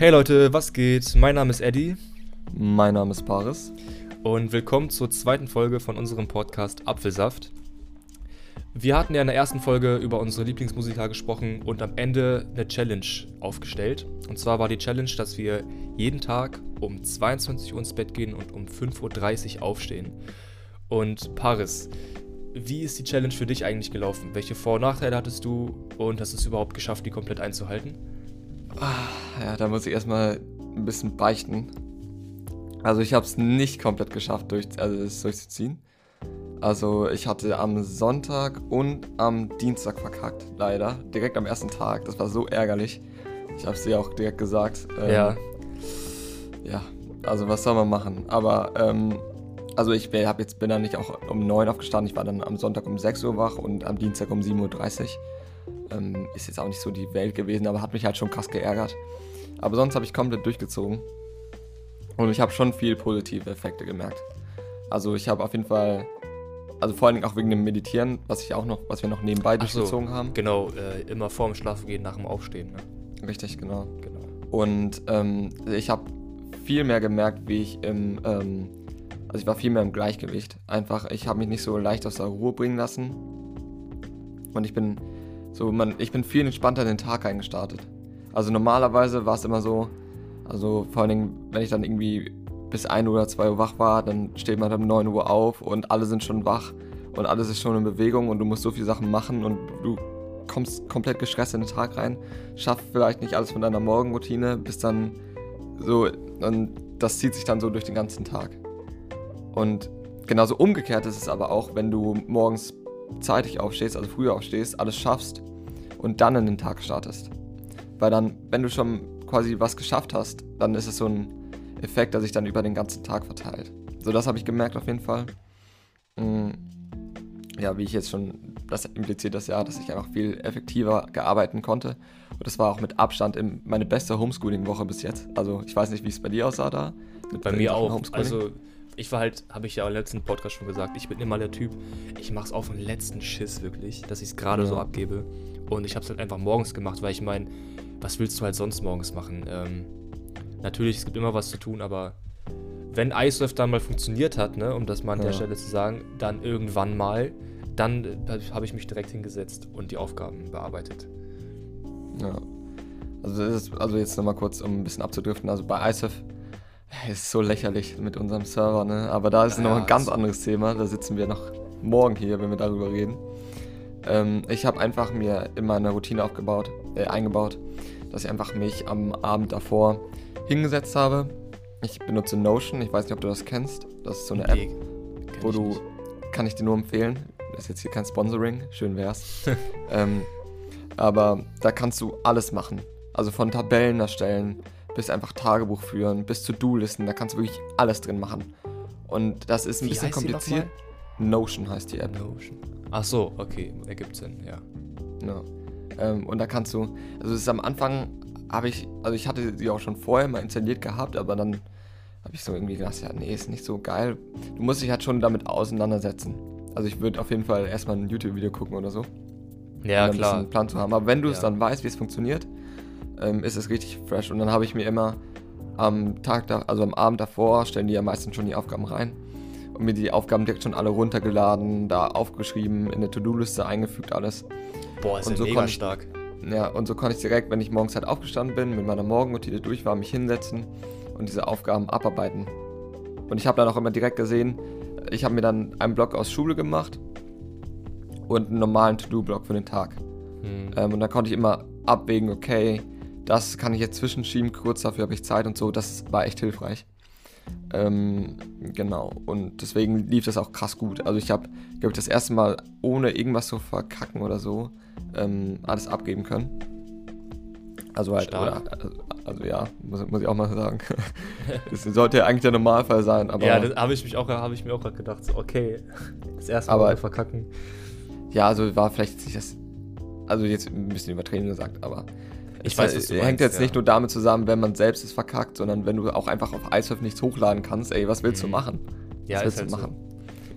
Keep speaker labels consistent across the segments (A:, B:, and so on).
A: Hey Leute, was geht? Mein Name ist Eddie
B: Mein Name ist Paris.
A: und willkommen zur zweiten Folge von unserem Podcast Apfelsaft. Wir hatten ja in der ersten Folge über unsere Lieblingsmusiker gesprochen und am Ende eine Challenge aufgestellt. Und zwar war die Challenge, dass wir jeden Tag um 22 Uhr ins Bett gehen und um 5.30 Uhr aufstehen. Und Paris, wie ist die Challenge für dich eigentlich gelaufen? Welche Vor- und Nachteile hattest du und hast du es überhaupt geschafft, die komplett einzuhalten?
B: Ja, da muss ich erstmal ein bisschen beichten. Also ich habe es nicht komplett geschafft, durch, also es durchzuziehen. Also ich hatte am Sonntag und am Dienstag verkackt, leider. Direkt am ersten Tag. Das war so ärgerlich. Ich habe es dir auch direkt gesagt. Ähm,
A: Ja.
B: Ja, also was soll man machen? Aber, ähm, also ich hab jetzt, bin dann nicht auch um 9 aufgestanden. Ich war dann am Sonntag um 6 Uhr wach und am Dienstag um 7.30 Uhr. Ähm, ist jetzt auch nicht so die Welt gewesen, aber hat mich halt schon krass geärgert. Aber sonst habe ich komplett durchgezogen. Und ich habe schon viel positive Effekte gemerkt. Also ich habe auf jeden Fall, also vor allen Dingen auch wegen dem Meditieren, was ich auch noch, was wir noch nebenbei
A: Ach so,
B: durchgezogen haben.
A: Genau, äh, immer vorm Schlafengehen, nach dem Aufstehen. Ne?
B: Richtig, genau.
A: Genau.
B: Und ähm, ich habe viel mehr gemerkt, wie ich im, ähm, also ich war viel mehr im Gleichgewicht. Einfach, ich habe mich nicht so leicht aus der Ruhe bringen lassen. Und ich bin so, man, ich bin viel entspannter in den Tag eingestartet. Also normalerweise war es immer so, also vor allen Dingen, wenn ich dann irgendwie bis 1 oder 2 Uhr wach war, dann steht man um 9 Uhr auf und alle sind schon wach und alles ist schon in Bewegung und du musst so viele Sachen machen und du kommst komplett gestresst in den Tag rein, schaffst vielleicht nicht alles von deiner Morgenroutine, bist dann so, und das zieht sich dann so durch den ganzen Tag. Und genauso umgekehrt ist es aber auch, wenn du morgens zeitig aufstehst, also früher aufstehst, alles schaffst und dann in den Tag startest. Weil dann, wenn du schon quasi was geschafft hast, dann ist es so ein Effekt, der sich dann über den ganzen Tag verteilt. So, das habe ich gemerkt auf jeden Fall. Mm, Ja, wie ich jetzt schon, das impliziert das ja, dass ich einfach viel effektiver gearbeitet konnte. Und das war auch mit Abstand meine beste Homeschooling-Woche bis jetzt. Also ich weiß nicht, wie es bei dir aussah da. Mit
A: Bei mir auch.
B: Homeschooling.
A: Also, ich war halt, habe ich ja auch im letzten Podcast schon gesagt, ich bin immer der Typ, ich mache es auf den letzten Schiss wirklich, dass ich es gerade
B: Ja.
A: so abgebe. Und ich habe es halt einfach morgens gemacht, weil ich meine, was willst du halt sonst morgens machen? Ähm, natürlich, es gibt immer was zu tun, aber wenn iSurf dann mal funktioniert hat, ne, um das mal an der
B: Ja.
A: Stelle zu sagen, dann irgendwann mal, dann äh, habe ich mich direkt hingesetzt und die Aufgaben bearbeitet.
B: Ja. Also, ist, also jetzt nochmal kurz, um ein bisschen abzudriften. Also bei ISF ist es so lächerlich mit unserem Server, ne? Aber da ist
A: Ja,
B: nochmal ein ganz anderes Thema. Da sitzen wir noch morgen hier, wenn wir darüber reden. Ähm, ich habe einfach mir in meine Routine aufgebaut, äh, eingebaut, dass ich einfach mich am Abend davor hingesetzt habe. Ich benutze Notion, ich weiß nicht, ob du das kennst. Das ist so eine App,
A: Nee, kenn
B: wo du,
A: nicht.
B: kann ich dir nur empfehlen. Das ist jetzt hier kein Sponsoring, schön wär's. ähm, aber da kannst du alles machen. Also von Tabellen erstellen, bis einfach Tagebuch führen, bis To-Do-Listen, da kannst du wirklich alles drin machen. Und das ist ein
A: Wie
B: bisschen kompliziert. Notion heißt die App.
A: Notion. Ach so, okay, ergibt Sinn, ja.
B: Ja. Ähm, und da kannst du, also es ist am Anfang, habe ich, also ich hatte sie auch schon vorher mal installiert gehabt, aber dann habe ich so irgendwie gedacht, ja, nee, ist nicht so geil. Du musst dich halt schon damit auseinandersetzen. Also ich würde auf jeden Fall erstmal ein YouTube-Video gucken oder so.
A: Ja,
B: um
A: klar.
B: einen Plan zu haben. Aber wenn du es
A: Ja.
B: dann weißt, wie es funktioniert, ähm, ist es richtig fresh. Und dann habe ich mir immer am Tag, da, also am Abend davor, stellen die ja meistens schon die Aufgaben rein und mir die Aufgaben direkt schon alle runtergeladen, da aufgeschrieben, in eine To-Do-Liste eingefügt, alles.
A: Boah, ist
B: Und
A: ja
B: so
A: mega
B: ich-
A: stark.
B: Ja, und so konnte ich direkt, wenn ich morgens halt aufgestanden bin, mit meiner Morgenroutine durch war, mich hinsetzen und diese Aufgaben abarbeiten. Und ich habe dann auch immer direkt gesehen, ich habe mir dann einen Block aus Schule gemacht und einen normalen To-Do-Block für den Tag.
A: Hm.
B: Ähm, und da konnte ich immer abwägen, okay, das kann ich jetzt zwischenschieben, kurz dafür habe ich Zeit und so. Das war echt hilfreich. Ähm, genau. Und deswegen lief das auch krass gut. Also ich habe, glaube ich, das erste Mal ohne irgendwas zu verkacken oder so ähm, alles abgeben können. Also halt, oder, also, also ja, muss, muss ich auch mal sagen. das sollte ja eigentlich der Normalfall sein, aber
A: ja, das habe ich mich auch, habe ich mir auch gerade gedacht, so, okay, das erste Mal
B: Aber-
A: verkacken.
B: ja, also war vielleicht jetzt nicht das, also jetzt ein bisschen übertrieben gesagt, aber
A: Ich
B: es
A: weiß, was du
B: hängt
A: meinst,
B: jetzt
A: ja.
B: nicht nur damit zusammen, wenn man selbst es verkackt, sondern wenn du auch einfach auf iSurf nichts hochladen kannst, ey, was willst du
A: Mhm.
B: machen?
A: Ja,
B: was
A: ist
B: willst
A: halt
B: du
A: so.
B: machen?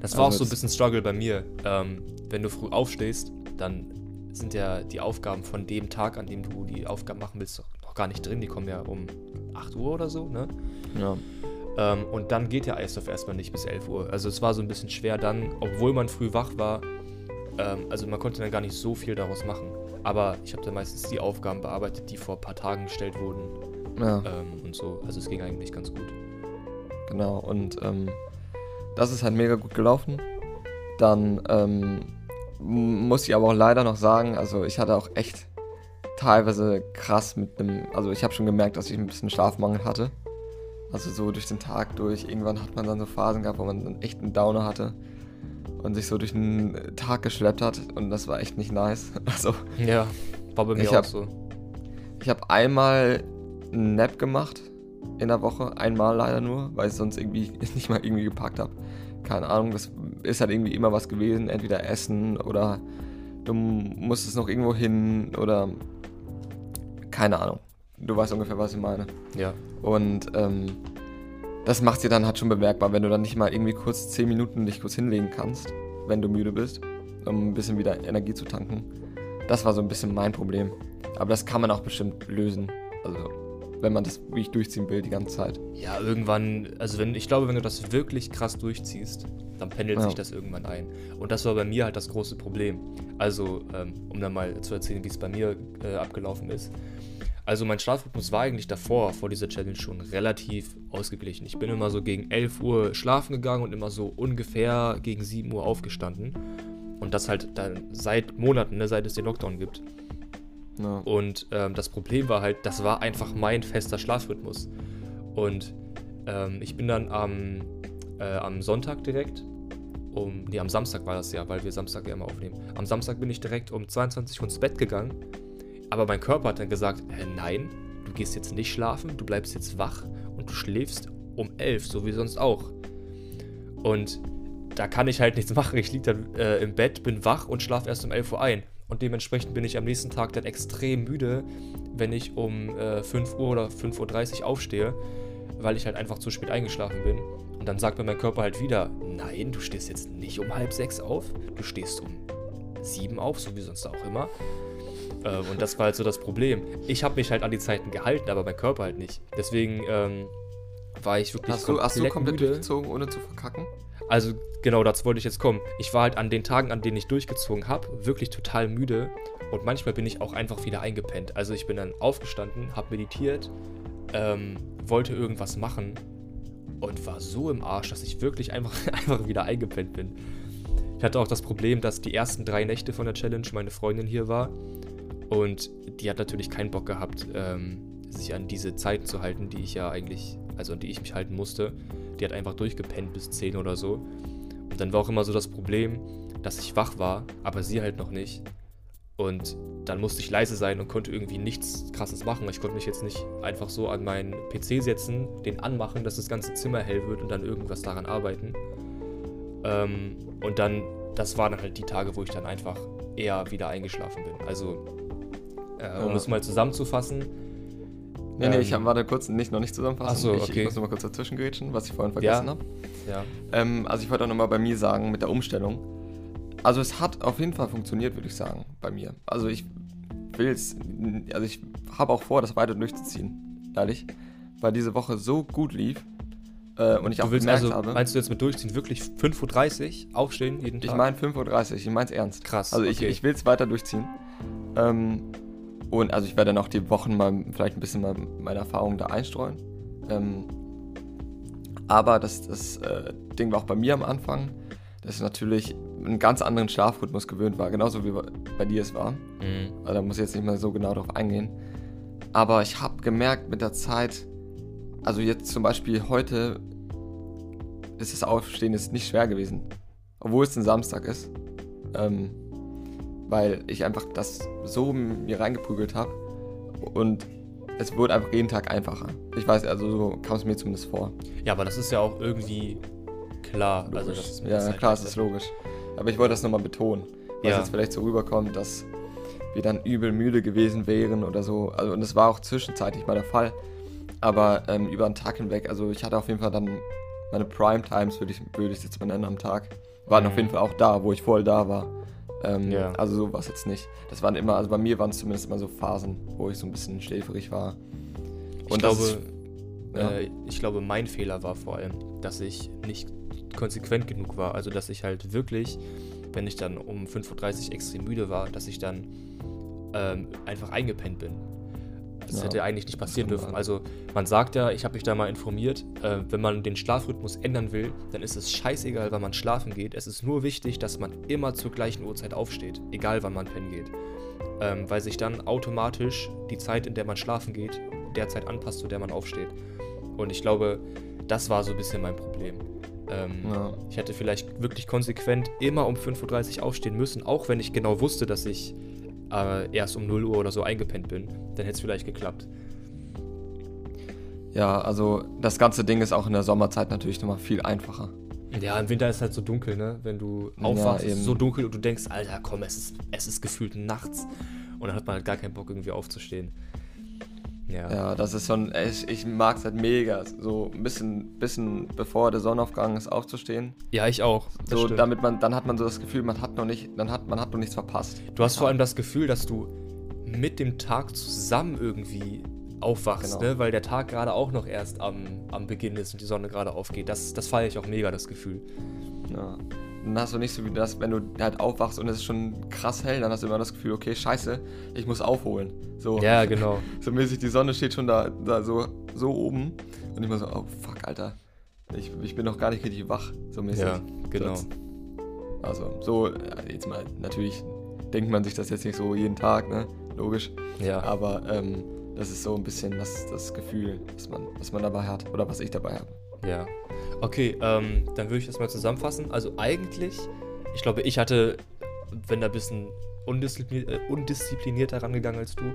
A: Das war
B: Also
A: auch so ein bisschen Struggle bei mir. Ähm, wenn du früh aufstehst, dann sind ja die Aufgaben von dem Tag, an dem du die Aufgaben machen willst, noch gar nicht drin. Die kommen ja um 8 Uhr oder so, ne?
B: Ja.
A: Ähm, und dann geht der Eisstoff erstmal nicht bis 11 Uhr. Also es war so ein bisschen schwer dann, obwohl man früh wach war. Ähm, also man konnte dann gar nicht so viel daraus machen. Aber ich habe dann meistens die Aufgaben bearbeitet, die vor ein paar Tagen gestellt wurden.
B: Ja.
A: Ähm, und so. Also es ging eigentlich ganz gut.
B: Genau, und ähm, das ist halt mega gut gelaufen. Dann ähm, muss ich aber auch leider noch sagen, also ich hatte auch echt teilweise krass mit einem, also ich habe schon gemerkt, dass ich ein bisschen Schlafmangel hatte. Also so durch den Tag durch. Irgendwann hat man dann so Phasen gehabt, wo man dann echt einen Downer hatte und sich so durch den Tag geschleppt hat und das war echt nicht nice. Also
A: Ja, war bei mir
B: Ich
A: auch
B: hab-
A: so.
B: ich habe einmal einen Nap gemacht in der Woche, einmal leider nur, weil ich sonst irgendwie nicht mal irgendwie gepackt habe. Keine Ahnung, das ist halt irgendwie immer was gewesen, entweder Essen oder du musstest noch irgendwo hin oder keine Ahnung. Du weißt ungefähr, was ich meine.
A: Ja.
B: Und ähm, das macht dir dann halt schon bemerkbar, wenn du dann nicht mal irgendwie kurz 10 Minuten dich kurz hinlegen kannst, wenn du müde bist, um ein bisschen wieder Energie zu tanken. Das war so ein bisschen mein Problem. Aber das kann man auch bestimmt lösen. Also, wenn man das wirklich durchziehen will die ganze Zeit.
A: Ja, irgendwann, also wenn, ich glaube, wenn du das wirklich krass durchziehst, dann pendelt
B: Ja.
A: sich das irgendwann ein. Und das war bei mir halt das große Problem. Also, ähm, um dann mal zu erzählen, wie es bei mir äh, abgelaufen ist. Also mein Schlafrhythmus war eigentlich davor, vor dieser Challenge schon relativ ausgeglichen. Ich bin immer so gegen 11 Uhr schlafen gegangen und immer so ungefähr gegen 7 Uhr aufgestanden. Und das halt dann seit Monaten, ne, seit es den Lockdown gibt.
B: Ja.
A: Und ähm, das Problem war halt, das war einfach mein fester Schlafrhythmus. Und ähm, ich bin dann am, äh, am Sonntag direkt, um, nee, am Samstag war das ja, weil wir Samstag ja immer aufnehmen. Am Samstag bin ich direkt um 22 Uhr ins Bett gegangen. Aber mein Körper hat dann gesagt, äh, nein, du gehst jetzt nicht schlafen, du bleibst jetzt wach und du schläfst um 11, so wie sonst auch. Und da kann ich halt nichts machen. Ich liege dann äh, im Bett, bin wach und schlafe erst um 11 Uhr ein. Und dementsprechend bin ich am nächsten Tag dann extrem müde, wenn ich um äh, 5 Uhr oder 5.30 Uhr aufstehe, weil ich halt einfach zu spät eingeschlafen bin. Und dann sagt mir mein Körper halt wieder, nein, du stehst jetzt nicht um halb sechs auf, du stehst um sieben auf, so wie sonst auch immer. Ähm, und das war halt so das Problem. Ich habe mich halt an die Zeiten gehalten, aber mein Körper halt nicht. Deswegen ähm, war ich wirklich
B: Hast, du, hast du komplett
A: müde.
B: durchgezogen, ohne zu verkacken?
A: Also genau, dazu wollte ich jetzt kommen. Ich war halt an den Tagen, an denen ich durchgezogen habe, wirklich total müde und manchmal bin ich auch einfach wieder eingepennt. Also ich bin dann aufgestanden, habe meditiert, ähm, wollte irgendwas machen und war so im Arsch, dass ich wirklich einfach, einfach wieder eingepennt bin. Ich hatte auch das Problem, dass die ersten drei Nächte von der Challenge meine Freundin hier war und die hat natürlich keinen Bock gehabt, ähm, sich an diese Zeiten zu halten, die ich ja eigentlich, also an die ich mich halten musste. Die hat einfach durchgepennt bis 10 oder so. Und dann war auch immer so das Problem, dass ich wach war, aber sie halt noch nicht. Und dann musste ich leise sein und konnte irgendwie nichts krasses machen. Ich konnte mich jetzt nicht einfach so an meinen PC setzen, den anmachen, dass das ganze Zimmer hell wird und dann irgendwas daran arbeiten. Ähm, und dann, das waren halt die Tage, wo ich dann einfach eher wieder eingeschlafen bin. Also, äh, um
B: Ja.
A: es mal zusammenzufassen.
B: Nee, nee,
A: ähm,
B: ich hab, warte kurz, nicht, noch nicht zusammenfassen.
A: Ach so,
B: ich,
A: okay.
B: ich muss noch mal kurz dazwischen grätschen, was ich vorhin vergessen
A: Ja.
B: habe.
A: Ja.
B: Ähm, also ich wollte auch nochmal bei mir sagen, mit der Umstellung. Also es hat auf jeden Fall funktioniert, würde ich sagen, bei mir. Also ich will es, also ich habe auch vor, das weiter durchzuziehen, ehrlich. Weil diese Woche so gut lief äh, und ich auch
A: Du willst
B: gemerkt
A: also,
B: habe.
A: meinst du jetzt mit durchziehen, wirklich 5.30 Uhr aufstehen jeden Tag?
B: Ich meine 5.30 Uhr, ich meine es ernst.
A: Krass,
B: Also ich,
A: okay.
B: ich will es weiter durchziehen. Ähm, und also ich werde dann auch die Wochen mal vielleicht ein bisschen mal meine Erfahrungen da einstreuen. Ähm, aber das, das äh, Ding war auch bei mir am Anfang, dass ich natürlich einen ganz anderen Schlafrhythmus gewöhnt war, genauso wie bei dir es war.
A: Mhm.
B: Also da muss ich jetzt nicht mehr so genau drauf eingehen. Aber ich habe gemerkt mit der Zeit, also jetzt zum Beispiel heute ist das Aufstehen jetzt nicht schwer gewesen. Obwohl es ein Samstag ist. Ähm, weil ich einfach das so mir reingeprügelt habe. Und es wurde einfach jeden Tag einfacher. Ich weiß, also so kam es mir zumindest vor.
A: Ja, aber das ist ja auch irgendwie klar. Also das
B: ja,
A: Zeit
B: klar, es ist logisch. Aber ich wollte das nochmal betonen. Weil
A: Ja.
B: es jetzt vielleicht so rüberkommt, dass wir dann übel müde gewesen wären oder so. Also, und das war auch zwischenzeitlich mal der Fall. Aber ähm, über den Tag hinweg, also ich hatte auf jeden Fall dann meine Prime Times, würde ich, würde ich jetzt mal nennen, am Tag. Waren
A: Mhm.
B: auf jeden Fall auch da, wo ich voll da war. Ähm,
A: Ja.
B: Also so war es jetzt nicht. Das waren immer, also bei mir waren es zumindest immer so Phasen, wo ich so ein bisschen schläferig war.
A: Ich
B: Und das
A: glaube,
B: ist- ja.
A: äh, ich glaube, mein Fehler war vor allem, dass ich nicht konsequent genug war. Also, dass ich halt wirklich, wenn ich dann um 5.30 Uhr extrem müde war, dass ich dann ähm, einfach eingepennt bin. Das
B: Ja,
A: hätte eigentlich nicht passieren
B: kann
A: dürfen. Also, man sagt ja, ich habe mich da mal informiert, äh, wenn man den Schlafrhythmus ändern will, dann ist es scheißegal, wann man schlafen geht. Es ist nur wichtig, dass man immer zur gleichen Uhrzeit aufsteht, egal wann man pennen geht. Ähm, weil sich dann automatisch die Zeit, in der man schlafen geht, der Zeit anpasst, zu der man aufsteht. Und ich glaube, das war so ein bisschen mein Problem. Ähm,
B: Ja.
A: Ich hätte vielleicht wirklich konsequent immer um 5.30 Uhr aufstehen müssen, auch wenn ich genau wusste, dass ich äh, erst um 0 Uhr oder so eingepennt bin. Dann hätte es vielleicht geklappt.
B: Ja, also das ganze Ding ist auch in der Sommerzeit natürlich nochmal viel einfacher.
A: Ja, im Winter ist es halt so dunkel, ne? Wenn du
B: Ja,
A: aufwachst, ist es so dunkel und du denkst, Alter, komm, es ist, es ist gefühlt nachts. Und dann hat man halt gar keinen Bock, irgendwie aufzustehen. Ja.
B: Ja, das ist schon, ich, ich mag es halt mega, so ein bisschen, bisschen bevor der Sonnenaufgang ist, aufzustehen.
A: Ja, ich auch.
B: So,
A: stimmt.
B: damit man, dann hat man so das Gefühl, man hat noch nicht, dann hat, man hat noch nichts verpasst.
A: Du hast vor allem das Gefühl, dass du mit dem Tag zusammen irgendwie aufwachst,
B: Genau.
A: ne? weil der Tag gerade auch noch erst am, am Beginn ist und die Sonne gerade aufgeht. Das, das feiere ich auch mega, das Gefühl.
B: Ja. Dann hast du nicht so wie das, wenn du halt aufwachst und es ist schon krass hell, dann hast du immer das Gefühl, okay, scheiße, ich muss aufholen. So,
A: Ja, genau.
B: so mäßig, die Sonne steht schon da, da so, so oben und ich immer so, oh fuck, Alter, ich, ich bin noch gar nicht richtig wach, so mäßig.
A: Ja, genau.
B: So, Also, so, ja, jetzt mal, natürlich denkt man sich das jetzt nicht so jeden Tag, ne, logisch,
A: Ja.
B: aber ähm, das ist so ein bisschen das, das Gefühl, was man, was man dabei hat oder was ich dabei habe.
A: Ja. Okay, ähm, dann würde ich das mal zusammenfassen. Also eigentlich, ich glaube, ich hatte, wenn da ein bisschen undiszipliniert, äh, undisziplinierter rangegangen als du.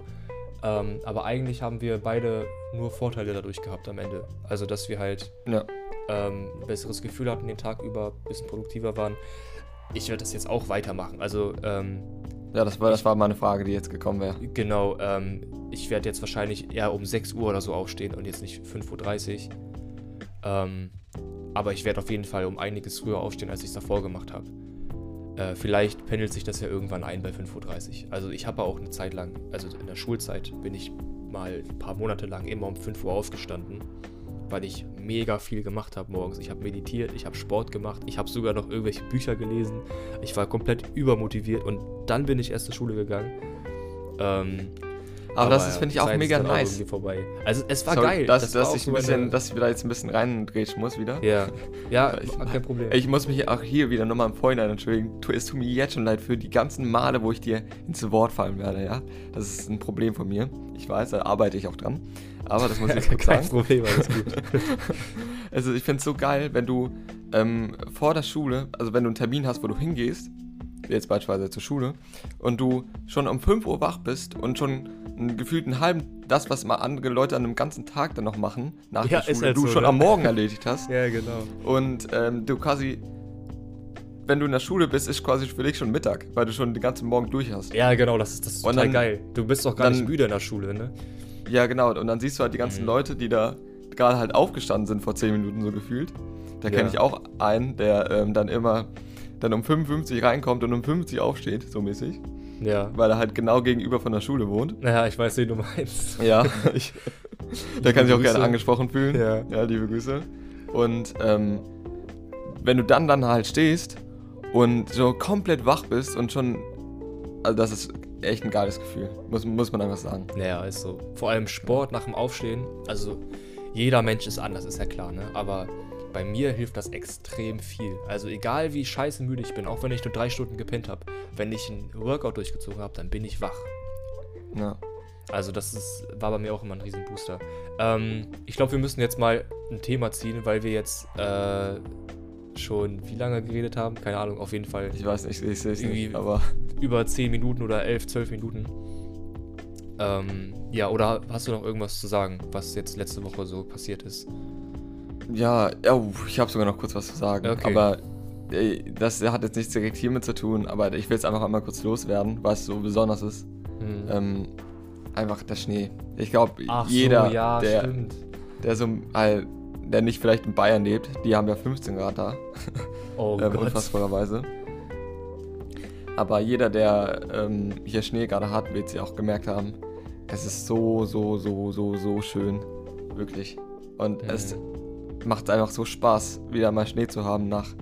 A: Ähm, aber eigentlich haben wir beide nur Vorteile dadurch gehabt am Ende. Also, dass wir halt
B: Ja,
A: ähm, ein besseres Gefühl hatten den Tag über, ein bisschen produktiver waren. Ich werde das jetzt auch weitermachen. Also, ähm,
B: ja das, war, das war meine Frage, die jetzt gekommen wäre.
A: genau, ähm, ich werde jetzt wahrscheinlich eher um 6 Uhr oder so aufstehen und jetzt nicht 5.30 Uhr. Ähm, aber ich werde auf jeden Fall um einiges früher aufstehen, als ich es davor gemacht habe. Äh, vielleicht pendelt sich das ja irgendwann ein bei 5.30 Uhr. Also ich habe auch eine Zeit lang, also in der Schulzeit bin ich mal ein paar Monate lang immer um 5 Uhr aufgestanden, weil ich mega viel gemacht habe morgens. Ich habe meditiert, ich habe Sport gemacht, ich habe sogar noch irgendwelche Bücher gelesen. Ich war komplett übermotiviert und dann bin ich erst zur Schule gegangen. Ähm,
B: Aber, das ist, finde ich, auch mega
A: auch
B: nice.
A: vorbei. Also es war
B: Sorry,
A: geil.
B: Dass,
A: war
B: dass,
A: auch
B: ich ein bisschen, dass ich da jetzt ein bisschen reingrätschen muss wieder.
A: ja, ja,
B: Ich-
A: kein Problem.
B: Ich muss mich auch hier wieder nochmal im Vorhinein entschuldigen. Es tut mir jetzt schon leid für die ganzen Male, wo ich dir ins Wort fallen werde, ja. Das ist ein Problem von mir. Ich weiß, da arbeite ich auch dran. Aber das muss ich jetzt kurz
A: kein
B: sagen.
A: Problem, alles gut.
B: Also ich finde es so geil, wenn du ähm, vor der Schule, also wenn du einen Termin hast, wo du hingehst, jetzt beispielsweise zur Schule, und du schon um 5 Uhr wach bist und schon einen gefühlten halben, das, was mal andere Leute an einem ganzen Tag dann noch machen, nach
A: Ja,
B: der Schule,
A: halt
B: du
A: so,
B: schon
A: ne?
B: am Morgen erledigt hast.
A: ja, genau.
B: Und ähm, du quasi, wenn du in der Schule bist, ist quasi für dich schon Mittag, weil du schon den ganzen Morgen durch hast.
A: Ja, genau, das ist, das ist total
B: dann-
A: geil. Du bist doch gar
B: dann-
A: nicht müde in der Schule, ne?
B: Ja, genau. Und dann siehst du halt die ganzen
A: Mhm.
B: Leute, die da gerade halt aufgestanden sind vor 10 Minuten so gefühlt. Da kenne
A: Ja.
B: ich auch einen, der ähm, dann immer dann um 55 reinkommt und um 50 aufsteht, so mäßig,
A: Ja.
B: weil er halt genau gegenüber von der Schule wohnt.
A: Naja, ich weiß, wen du meinst.
B: Ja, ich, da kann sich auch
A: Grüße.
B: gerne angesprochen fühlen.
A: Ja.
B: ja liebe Grüße. Und ähm, wenn du dann dann halt stehst und so komplett wach bist und schon, also das ist echt ein geiles Gefühl, muss, muss man einfach sagen.
A: Naja, ist so. Vor allem Sport nach dem Aufstehen. Also, jeder Mensch ist anders, ist ja klar, ne? Aber bei mir hilft das extrem viel. Also, egal wie scheiße müde ich bin, auch wenn ich nur drei Stunden gepennt habe, wenn ich ein Workout durchgezogen habe, dann bin ich wach.
B: Ja.
A: Also das ist, war bei mir auch immer ein Riesenbooster. Ähm, ich glaube, wir müssen jetzt mal ein Thema ziehen, weil wir jetzt äh, schon wie lange geredet haben? Keine Ahnung, auf jeden Fall
B: Ich weiß nicht, ich sehe es
A: Irgendwie-
B: nicht, aber
A: über 10 Minuten oder 11, 12 Minuten. Ähm, ja, oder hast du noch irgendwas zu sagen, was jetzt letzte Woche so passiert ist?
B: Ja, oh, ich habe sogar noch kurz was zu sagen.
A: Okay.
B: Aber äh, das hat jetzt nichts direkt hiermit zu tun, aber ich will es einfach einmal kurz loswerden, was so besonders ist.
A: Hm.
B: Ähm, einfach der Schnee. Ich glaube, jeder,
A: so, ja,
B: der,
A: stimmt.
B: der so halt, der nicht vielleicht in Bayern lebt, die haben ja 15 Grad da.
A: Oh
B: äh,
A: Gott.
B: unfassbarerweise. Aber jeder, der ähm, hier Schnee gerade hat, wird sie auch gemerkt haben. Es ist so, so, so, so, so schön. Wirklich. Und
A: Mhm.
B: es macht einfach so Spaß, wieder mal Schnee zu haben nach.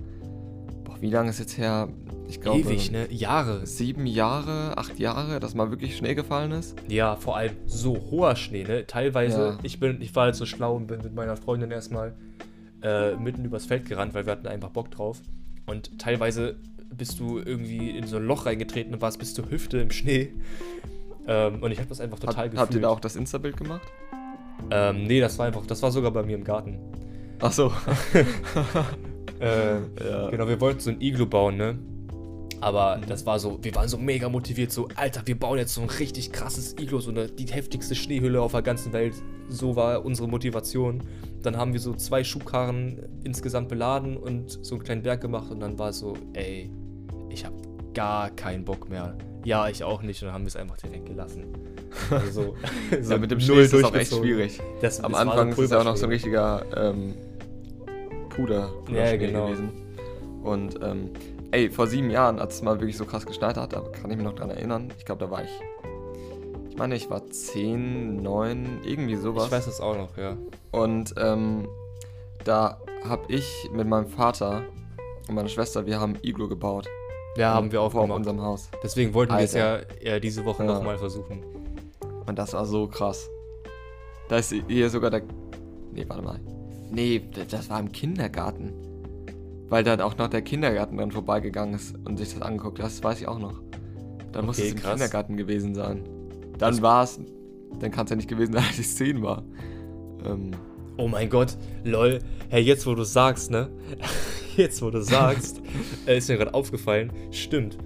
B: Boah, wie lange ist jetzt her? Ich glaube.
A: Ewig, ne? Jahre.
B: Sieben Jahre, acht Jahre, dass mal wirklich Schnee gefallen ist.
A: Ja, vor allem so hoher Schnee, ne? Teilweise,
B: Ja.
A: ich bin, ich war halt so schlau und bin mit meiner Freundin erstmal äh, mitten übers Feld gerannt, weil wir hatten einfach Bock drauf. Und teilweise bist du irgendwie in so ein Loch reingetreten und warst bis zur Hüfte im Schnee. Ähm, und ich habe das einfach total
B: Hat,
A: gefühlt.
B: habt ihr da auch das Insta-Bild gemacht?
A: Ähm, nee, das war einfach, das war sogar bei mir im Garten.
B: Ach so.
A: Äh,
B: Ja.
A: Genau, wir wollten so ein Iglu bauen, ne? Aber das war so, wir waren so mega motiviert, so, Alter, wir bauen jetzt so ein richtig krasses Iglu, so eine, die heftigste Schneehülle auf der ganzen Welt. So war unsere Motivation. Dann haben wir so zwei Schubkarren insgesamt beladen und so einen kleinen Berg gemacht und dann war es so, ey, ich habe gar keinen Bock mehr. Ja, ich auch nicht und dann haben wir es einfach direkt gelassen. Also so, so
B: ja, mit dem
A: null
B: Schnee ist das auch echt schwierig.
A: Das,
B: Am
A: das
B: Anfang ist es ja auch noch so ein richtiger ähm, Puder, Puder
A: Ja, genau.
B: gewesen. Und ähm, ey, vor sieben Jahren, als es mal wirklich so krass geschneit hat, da kann ich mich noch dran erinnern. Ich glaube, da war ich. Ich meine, ich war 10, 9, irgendwie sowas.
A: Ich weiß das auch noch, ja.
B: Und ähm, da habe ich mit meinem Vater und meiner Schwester, wir haben Iglo gebaut.
A: Ja, haben wir auch
B: vor
A: gemacht.
B: unserem Haus.
A: Deswegen wollten wir es ja eher diese Woche
B: Ja.
A: nochmal versuchen.
B: Und das war so krass. Da ist hier sogar der. Nee, warte mal. Nee, das war im Kindergarten. Weil dann auch noch der Kindergarten dran vorbeigegangen ist und sich das angeguckt hat. Das weiß ich auch noch. Dann muss
A: Okay,
B: es im
A: krass.
B: Kindergarten gewesen sein. Dann
A: Das-
B: war es. Dann kann es ja nicht gewesen sein, als ich 10 war. Ähm,
A: Oh mein Gott, lol. Hey, jetzt wo du sagst, ne? Jetzt wo du sagst, äh, ist mir gerade aufgefallen. Stimmt.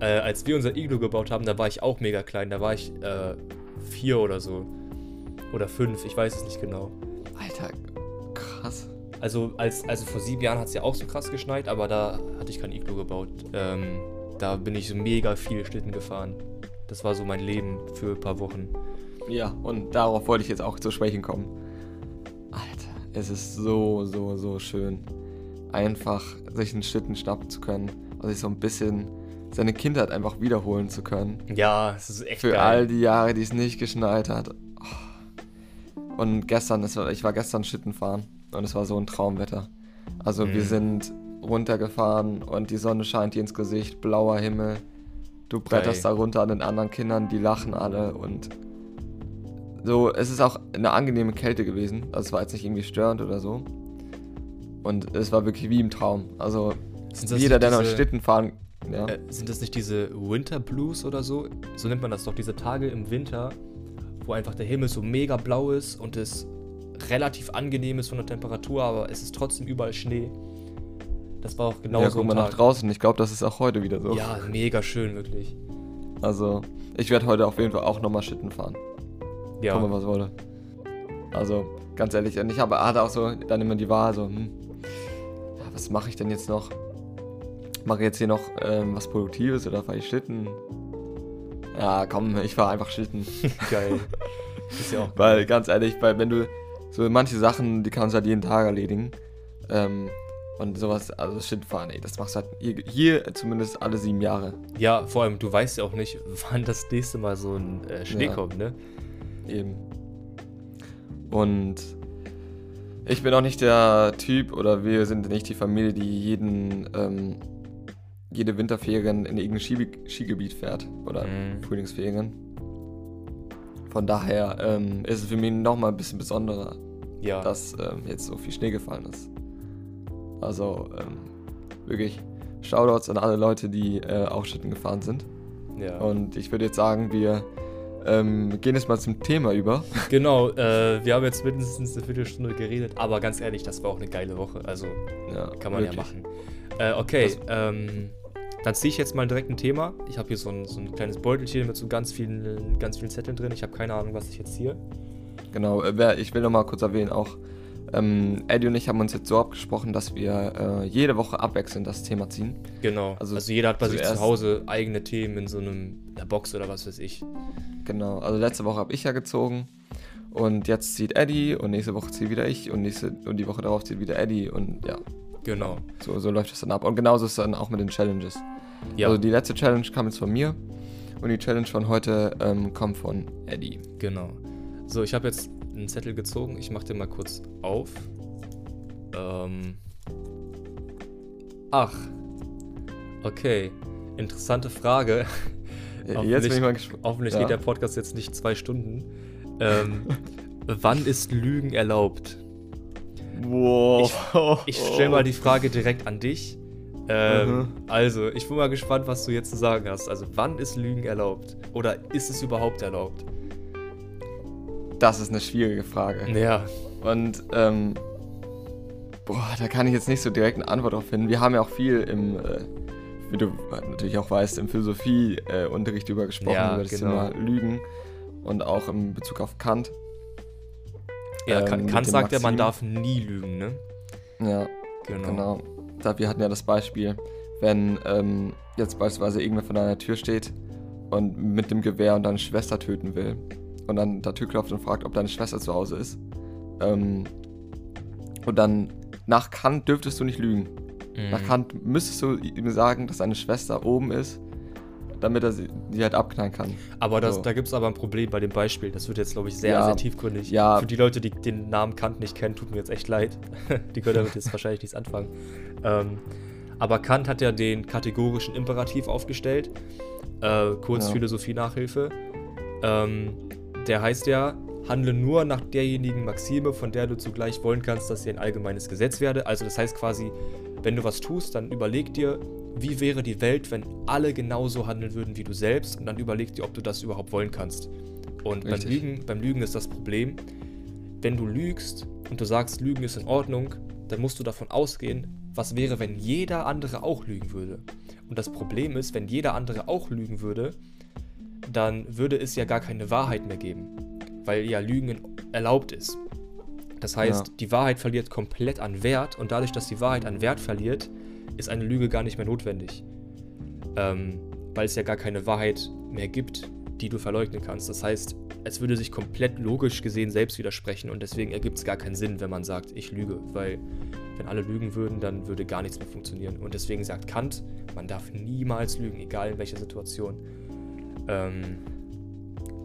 A: Äh, als wir unser Iglu gebaut haben, da war ich auch mega klein. Da war ich äh, vier oder so. Oder fünf, ich weiß es nicht genau.
B: Alter, krass.
A: Also, als, also vor sieben Jahren hat es ja auch so krass geschneit, aber da hatte ich kein Iglu gebaut. Ähm, da bin ich so mega viel Schlitten gefahren. Das war so mein Leben für ein paar Wochen.
B: Ja, und darauf wollte ich jetzt auch zu sprechen kommen. Alter, es ist so, so, so schön, einfach sich einen Schlitten schnappen zu können und sich so ein bisschen seine Kindheit einfach wiederholen zu können.
A: Ja, es ist echt
B: Für
A: geil.
B: all die Jahre, die es nicht geschneit hat. Oh. Und gestern, es war, ich war gestern Schlitten fahren und es war so ein Traumwetter. Also wir
A: Mhm.
B: sind runtergefahren und die Sonne scheint dir ins Gesicht, blauer Himmel. Du bretterst da runter an den anderen Kindern, die lachen alle und so, es ist auch eine angenehme Kälte gewesen. Also es war jetzt nicht irgendwie störend oder so. Und es war wirklich wie im Traum. Also jeder, der noch
A: diese-
B: Schlitten fahren, ja.
A: Äh, sind das nicht diese Winter Blues oder so? So nennt man das doch, diese Tage im Winter, wo einfach der Himmel so mega blau ist und es relativ angenehm ist von der Temperatur, aber es ist trotzdem überall Schnee. Das war auch genau
B: ja,
A: so
B: guck
A: ein
B: mal nach draußen. Ich glaube, das ist auch heute wieder so.
A: Ja, mega schön, wirklich.
B: Also, ich werde heute auf jeden Fall auch nochmal Schlitten fahren.
A: Ja,
B: Komme, was wolle. Also, ganz ehrlich, ich habe, hatte auch so dann immer die Wahl, so, hm, ja, was mache ich denn jetzt noch? Mache jetzt hier noch ähm, was Produktives oder fahre ich Schlitten? Ja, komm, ich fahre einfach Schlitten.
A: geil. ist ja auch
B: Weil, ganz ehrlich, weil wenn du so manche Sachen, die kannst du halt jeden Tag erledigen. Ähm, und sowas, also Schlitten fahren, ey, das machst du halt hier, hier zumindest alle sieben Jahre.
A: Ja, vor allem, du weißt ja auch nicht, wann das nächste Mal so ein äh, Schnee
B: Ja.
A: kommt, ne?
B: Eben. Und ich bin auch nicht der Typ oder wir sind nicht die Familie, die jeden, ähm, jede Winterferien in irgendein Ski Skigebiet fährt oder
A: Mhm.
B: Frühlingsferien. Von daher ähm, ist es für mich nochmal ein bisschen besonderer,
A: Ja.
B: dass ähm, jetzt so viel Schnee gefallen ist. Also ähm, wirklich Shoutouts an alle Leute, die äh, auch Schlitten gefahren sind.
A: ja.
B: Und ich würde jetzt sagen, wir ähm, gehen jetzt mal zum Thema über.
A: Genau, äh, wir haben jetzt mindestens eine Viertelstunde geredet, aber ganz ehrlich, das war auch eine geile Woche. Also
B: Ja,
A: kann man
B: wirklich.
A: ja machen. Äh, okay,
B: Das-
A: ähm, dann ziehe ich jetzt mal direkt ein Thema. Ich habe hier so ein, so ein kleines Beutelchen mit so ganz vielen, ganz vielen Zetteln drin. Ich habe keine Ahnung, was ich jetzt hier.
B: Genau, äh, ich will noch mal kurz erwähnen, auch ähm, Eddie und ich haben uns jetzt so abgesprochen, dass wir äh, jede Woche abwechselnd das Thema ziehen.
A: Genau. Also,
B: Also
A: jeder hat bei sich zu Hause eigene Themen in so einem einer Box oder was weiß ich.
B: Genau, also letzte Woche habe ich ja gezogen und jetzt zieht Eddie und nächste Woche zieht wieder ich und, nächste, und die Woche darauf zieht wieder Eddie und ja,
A: Genau.
B: so, so läuft es dann ab. Und genauso ist es dann auch mit den Challenges. Ja. Also die letzte Challenge kam jetzt von mir und die Challenge von heute ähm, kommt von Eddie.
A: Genau. So, ich habe jetzt einen Zettel gezogen. Ich mache den mal kurz auf. Ähm. Ach. Okay. Interessante Frage.
B: Jetzt bin ich mal gespannt.
A: Hoffentlich ja. geht der Podcast jetzt nicht zwei Stunden. Ähm, wann ist Lügen erlaubt?
B: Wow.
A: Ich, ich stelle mal die Frage direkt an dich. Ähm, mhm. Also, ich bin mal gespannt, was du jetzt zu sagen hast. Also, wann ist Lügen erlaubt? Oder ist es überhaupt erlaubt?
B: Das ist eine schwierige Frage.
A: Ja.
B: Und, ähm, boah, da kann ich jetzt nicht so direkt eine Antwort drauf finden. Wir haben ja auch viel im, äh, wie du natürlich auch weißt, im Philosophieunterricht äh, über gesprochen, ja, über das genau. Thema Lügen und auch in Bezug auf Kant.
A: Ja, ähm, Kant sagt ja, man darf nie lügen, ne?
B: Ja, genau. genau. Da, wir hatten ja das Beispiel, wenn ähm, jetzt beispielsweise irgendwer vor deiner Tür steht und mit dem Gewehr und deine Schwester töten will und dann der Tür klopft und fragt, ob deine Schwester zu Hause ist. Ähm, und dann nach Kant dürftest du nicht lügen. Mhm. Nach Kant müsstest du ihm sagen, dass deine Schwester oben ist damit er sie, sie halt abknallen kann.
A: Aber das, so. da gibt es aber ein Problem bei dem Beispiel. Das wird jetzt, glaube ich, sehr,
B: ja,
A: sehr tiefgründig.
B: Ja.
A: Für die Leute, die den Namen Kant nicht kennen, tut mir jetzt echt leid. die können damit jetzt wahrscheinlich nichts anfangen. Ähm, aber Kant hat ja den kategorischen Imperativ aufgestellt. Äh, kurz ja. Philosophie-Nachhilfe. Ähm, der heißt ja, handle nur nach derjenigen Maxime, von der du zugleich wollen kannst, dass sie ein allgemeines Gesetz werde. Also das heißt quasi, wenn du was tust, dann überleg dir, wie wäre die Welt, wenn alle genauso handeln würden wie du selbst und dann überleg dir, ob du das überhaupt wollen kannst. Und beim Lügen, beim Lügen ist das Problem, wenn du lügst und du sagst, Lügen ist in Ordnung, dann musst du davon ausgehen, was wäre, wenn jeder andere auch lügen würde. Und das Problem ist, wenn jeder andere auch lügen würde, dann würde es ja gar keine Wahrheit mehr geben, weil ja Lügen erlaubt ist. Das heißt, ja. die Wahrheit verliert komplett an Wert und dadurch, dass die Wahrheit an Wert verliert, ist eine Lüge gar nicht mehr notwendig. Ähm, weil es ja gar keine Wahrheit mehr gibt, die du verleugnen kannst. Das heißt, es würde sich komplett logisch gesehen selbst widersprechen und deswegen ergibt es gar keinen Sinn, wenn man sagt, ich lüge, weil wenn alle lügen würden, dann würde gar nichts mehr funktionieren. Und deswegen sagt Kant, man darf niemals lügen, egal in welcher Situation. Ähm,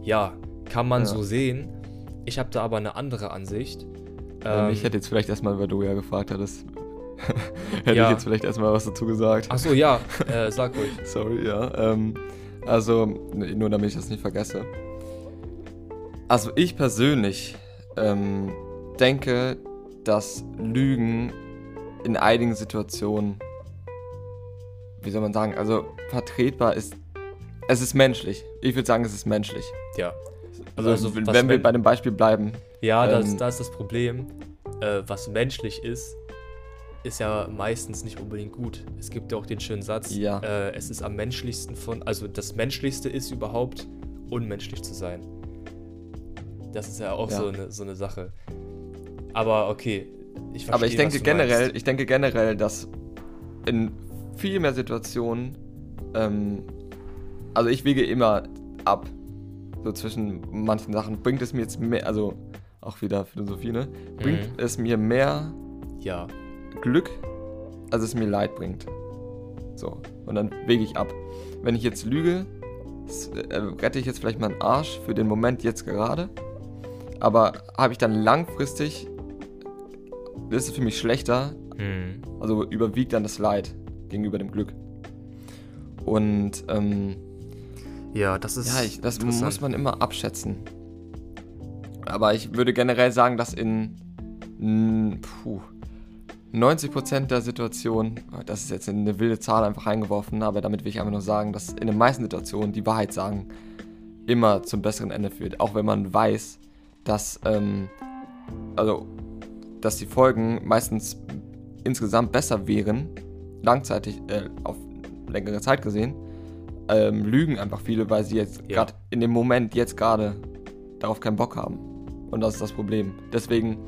A: ja, kann man ja. so sehen. Ich habe da aber eine andere Ansicht.
B: Ähm, ich hätte jetzt vielleicht erstmal, weil du ja gefragt hattest, Hätte ja. ich jetzt vielleicht erstmal was dazu gesagt.
A: Achso, ja, äh, sag ruhig.
B: Sorry, ja. Ähm, also, nur damit ich das nicht vergesse. Also, ich persönlich ähm, denke, dass Lügen in einigen Situationen, wie soll man sagen, also vertretbar ist. Es ist menschlich. Ich würde sagen, es ist menschlich.
A: Ja.
B: Also, also wenn wir bei dem Beispiel bleiben.
A: Ja, ähm, das, das ist das Problem. Äh, was menschlich ist, ist ja meistens nicht unbedingt gut. Es gibt ja auch den schönen Satz,
B: ja.
A: äh, es ist am menschlichsten von, also das Menschlichste ist überhaupt, unmenschlich zu sein. Das ist ja auch ja. So, eine, so eine Sache. Aber okay,
B: ich verstehe, Aber ich denke generell, meinst. ich denke generell, dass in viel mehr Situationen, ähm, also ich wiege immer ab, so zwischen manchen Sachen. Bringt es mir jetzt mehr, also auch wieder Philosophie, ne? Bringt mhm. es mir mehr
A: ja.
B: Glück, als es mir Leid bringt. So, und dann wege ich ab. Wenn ich jetzt lüge, äh, rette ich jetzt vielleicht meinen Arsch für den Moment jetzt gerade, aber habe ich dann langfristig, ist es für mich schlechter, mhm. also überwiegt dann das Leid gegenüber dem Glück. Und ähm,
A: ja, das ist.
B: Ja, ich, das muss man immer abschätzen. Aber ich würde generell sagen, dass in. Puh, 90% der Situationen, das ist jetzt eine wilde Zahl einfach eingeworfen, aber damit will ich einfach nur sagen, dass in den meisten Situationen die Wahrheit sagen immer zum besseren Ende führt. Auch wenn man weiß, dass, ähm, also, dass die Folgen meistens insgesamt besser wären, langzeitig, äh, auf längere Zeit gesehen, ähm, lügen einfach viele, weil sie jetzt ja. gerade in dem Moment, jetzt gerade, darauf keinen Bock haben. Und das ist das Problem. Deswegen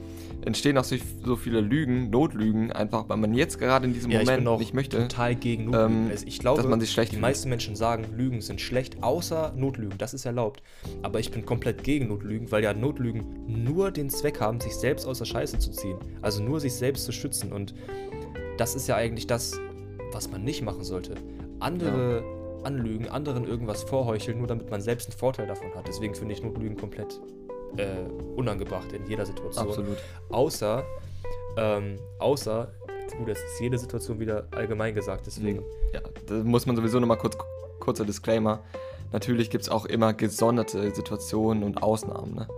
B: entstehen auch so viele Lügen, Notlügen, einfach weil man jetzt gerade in diesem ja, Moment nicht möchte.
A: Total gegen Notlügen.
B: Ähm, also ich glaube, dass man sich schlecht
A: die meisten Menschen sagen, Lügen sind schlecht, außer Notlügen. Das ist erlaubt. Aber ich bin komplett gegen Notlügen, weil ja Notlügen nur den Zweck haben, sich selbst aus der Scheiße zu ziehen. Also nur sich selbst zu schützen. Und das ist ja eigentlich das, was man nicht machen sollte. andere anlügen, anderen irgendwas vorheucheln, nur damit man selbst einen Vorteil davon hat. Deswegen finde ich Notlügen komplett äh, unangebracht in jeder Situation.
B: Absolut.
A: Außer, ähm, außer, gut, das ist jede Situation wieder allgemein gesagt, deswegen.
B: Ja, da muss man sowieso nochmal kurz, kurzer Disclaimer. Natürlich gibt es auch immer gesonderte Situationen und Ausnahmen, ne?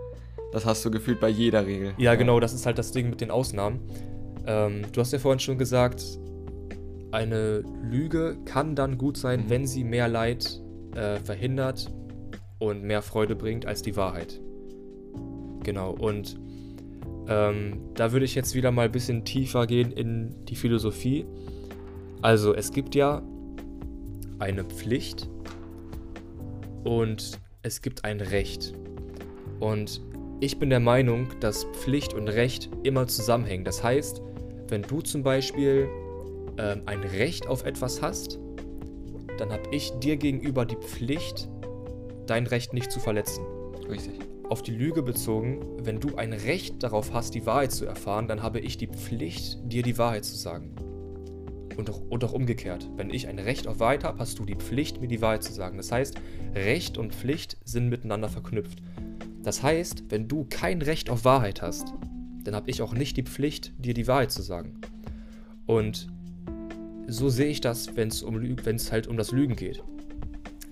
B: Das hast du gefühlt bei jeder Regel.
A: Ja, genau, das ist halt das Ding mit den Ausnahmen. Ähm, du hast ja vorhin schon gesagt, eine Lüge kann dann gut sein,
B: Mhm.
A: wenn sie mehr Leid äh, verhindert und mehr Freude bringt als die Wahrheit. Genau, und ähm, da würde ich jetzt wieder mal ein bisschen tiefer gehen in die Philosophie. Also es gibt ja eine Pflicht und es gibt ein Recht. Und ich bin der Meinung, dass Pflicht und Recht immer zusammenhängen. Das heißt, wenn du zum Beispiel ähm, ein Recht auf etwas hast, dann habe ich dir gegenüber die Pflicht, dein Recht nicht zu verletzen.
B: Richtig.
A: Auf die Lüge bezogen, wenn du ein Recht darauf hast, die Wahrheit zu erfahren, dann habe ich die Pflicht, dir die Wahrheit zu sagen. Und auch, und auch umgekehrt. Wenn ich ein Recht auf Wahrheit habe, hast du die Pflicht, mir die Wahrheit zu sagen. Das heißt, Recht und Pflicht sind miteinander verknüpft. Das heißt, wenn du kein Recht auf Wahrheit hast, dann habe ich auch nicht die Pflicht, dir die Wahrheit zu sagen. Und so sehe ich das, wenn es um, wenn's halt um das Lügen geht.